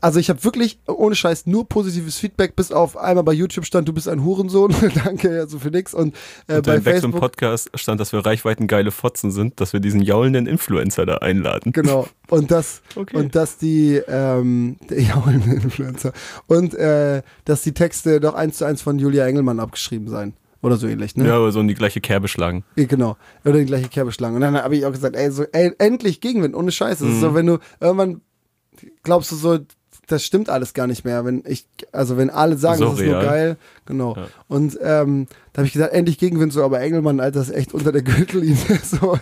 also ich habe wirklich ohne Scheiß nur positives Feedback, bis auf einmal bei YouTube stand, du bist ein Hurensohn, danke, also für nix und, äh, Und bei im Facebook, Podcast stand, dass wir reichweitengeile Fotzen sind, dass wir diesen jaulenden Influencer da einladen. genau, und das, Okay. und dass die, ähm, der jaulende Influencer, und äh, dass die Texte doch eins zu eins von Julia Engelmann abgeschrieben seien. Oder so ähnlich, ne? Ja, aber so in die gleiche Kerbe schlagen. Ja, Genau. Oder die gleiche Kerbe schlagen. Und dann habe ich auch gesagt, ey, so, ey, endlich Gegenwind, ohne Scheiß. Das ist Mhm. so, wenn du irgendwann glaubst du so, das stimmt alles gar nicht mehr. Wenn ich, also wenn alle sagen, So das ist nur real. geil, genau. Ja. Und ähm, da habe ich gesagt, endlich Gegenwind, so, aber Engelmann, Alter, das ist echt unter der Gürtellinie. so,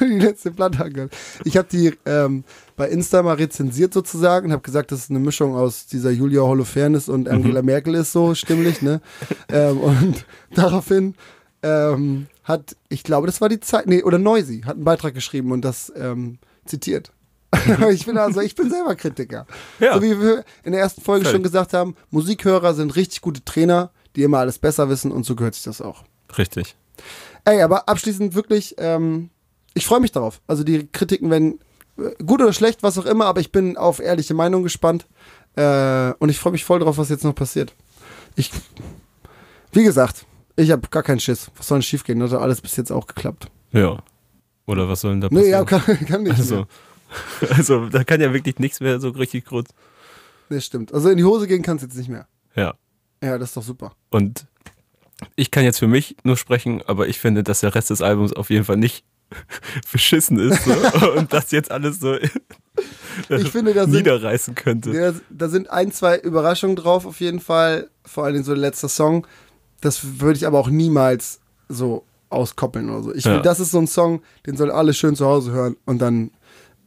die letzte Platte angehört. Ich habe die ähm, bei Insta mal rezensiert sozusagen und habe gesagt, dass es eine Mischung aus dieser Julia Holofernes und Mhm. Angela Merkel ist, so stimmlich, ne? ähm, und daraufhin ähm, hat, ich glaube, das war die Zeit, nee, oder Noisy, hat einen Beitrag geschrieben und das ähm, zitiert. ich bin also, ich bin selber Kritiker. Ja. So wie wir in der ersten Folge Völlig. schon gesagt haben, Musikhörer sind richtig gute Trainer, die immer alles besser wissen und so gehört sich das auch. Richtig. Ey, aber abschließend wirklich, ähm, ich freue mich darauf. Also die Kritiken werden äh, gut oder schlecht, was auch immer, aber ich bin auf ehrliche Meinung gespannt. Äh, und ich freue mich voll drauf, was jetzt noch passiert. Ich, wie gesagt, ich habe gar keinen Schiss. Was soll denn schief gehen? Hat alles bis jetzt auch geklappt. Ja. Oder was soll denn da Nee, passieren? ja, kann, kann nicht. also, mehr. also, da kann ja wirklich nichts mehr so richtig groß. Nee, stimmt. Also in die Hose gehen kann es jetzt nicht mehr. Ja. Ja, das ist doch super. Und ich kann jetzt für mich nur sprechen, aber ich finde, dass der Rest des Albums auf jeden Fall nicht beschissen ist so, und das jetzt alles so Ich finde, da sind, niederreißen könnte. ja, da sind ein, zwei Überraschungen drauf auf jeden Fall. Vor allem so der letzte Song. Das würde ich aber auch niemals so auskoppeln oder so. Ich Ja. finde, das ist so ein Song, den sollen alle schön zu Hause hören und dann.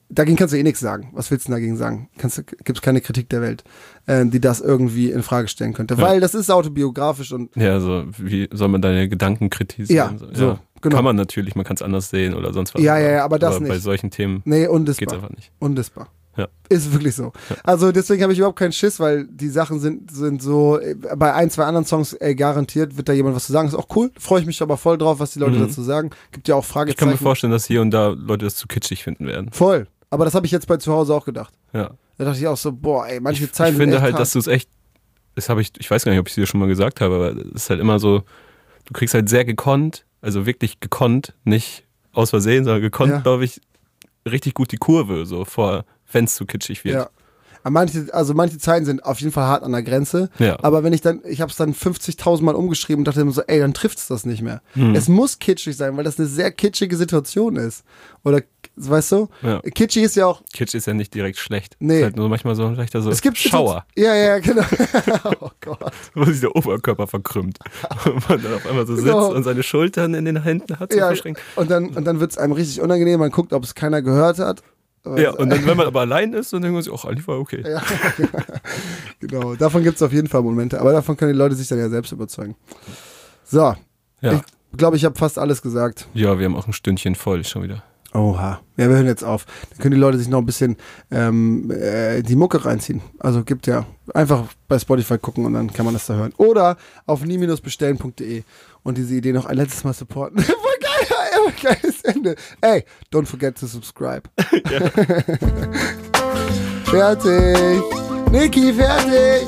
Dagegen kannst du eh nichts sagen. Was willst du denn dagegen sagen? Du, gibt's keine Kritik der Welt, äh, die das irgendwie in Frage stellen könnte. Ja. Weil das ist autobiografisch und Ja, so wie soll man deine Gedanken kritisieren? Ja, so, genau. Kann man natürlich, man kann es anders sehen oder sonst was. Ja, ja, ja, aber das Bei nicht. solchen Themen nee, geht es einfach nicht. Undisbar. Ja. Ist wirklich so. Also deswegen habe ich überhaupt keinen Schiss, weil die Sachen sind, sind so, äh, bei ein, zwei anderen Songs ey, garantiert wird da jemand was zu sagen. Ist auch cool. Freue ich mich aber voll drauf, was die Leute Mhm. dazu sagen. Gibt ja auch Ich kann mir Fragezeichen. vorstellen, dass hier und da Leute das zu kitschig finden werden. Voll. Aber das habe ich jetzt bei zu Hause auch gedacht. Ja. Da dachte ich auch so, boah, ey, manche Ich, ich Zeilen sind finde halt, hart. dass du es echt, das habe ich, ich weiß gar nicht, ob ich es dir schon mal gesagt habe, aber es ist halt immer so, du kriegst halt sehr gekonnt, also wirklich gekonnt, nicht aus Versehen, sondern gekonnt, Ja. glaube ich, richtig gut die Kurve, so vor, wenn es zu kitschig wird. Ja. Manche, also manche Zeilen sind auf jeden Fall hart an der Grenze. Ja. Aber wenn ich dann, ich habe es dann 50.000 Mal umgeschrieben und dachte immer so, ey, dann trifft es das nicht mehr. Hm. Es muss kitschig sein, weil das eine sehr kitschige Situation ist. Oder, weißt du? Ja. Kitschig ist ja auch, Kitsch ist ja nicht direkt schlecht. Nee. Ist halt nur manchmal so ein leichter so es gibt Schauer, Ja, ja, genau. oh Gott. wo sich der Oberkörper verkrümmt. und man dann auf einmal so sitzt Genau. und seine Schultern in den Händen hat, so Ja, verschränkt. und dann, und dann wird es einem richtig unangenehm. Man guckt, ob es keiner gehört hat. Ja, und dann, wenn man aber allein ist, dann denkt man sich, ach, eigentlich war okay. Ja, genau. Davon gibt es auf jeden Fall Momente. Aber davon können die Leute sich dann ja selbst überzeugen. So, Ja, ich glaube, ich habe fast alles gesagt. ja wir haben auch ein Stündchen voll schon wieder. Oha. Ja, wir hören jetzt auf. Dann können die Leute sich noch ein bisschen ähm, äh, die Mucke reinziehen. Also gibt ja einfach bei Spotify gucken und dann kann man das da hören. Oder auf nie-bestellen.de und diese Idee noch ein letztes Mal supporten. Voll geil, ey, geiles Ende. Ey, don't forget to subscribe. fertig. Niki, fertig.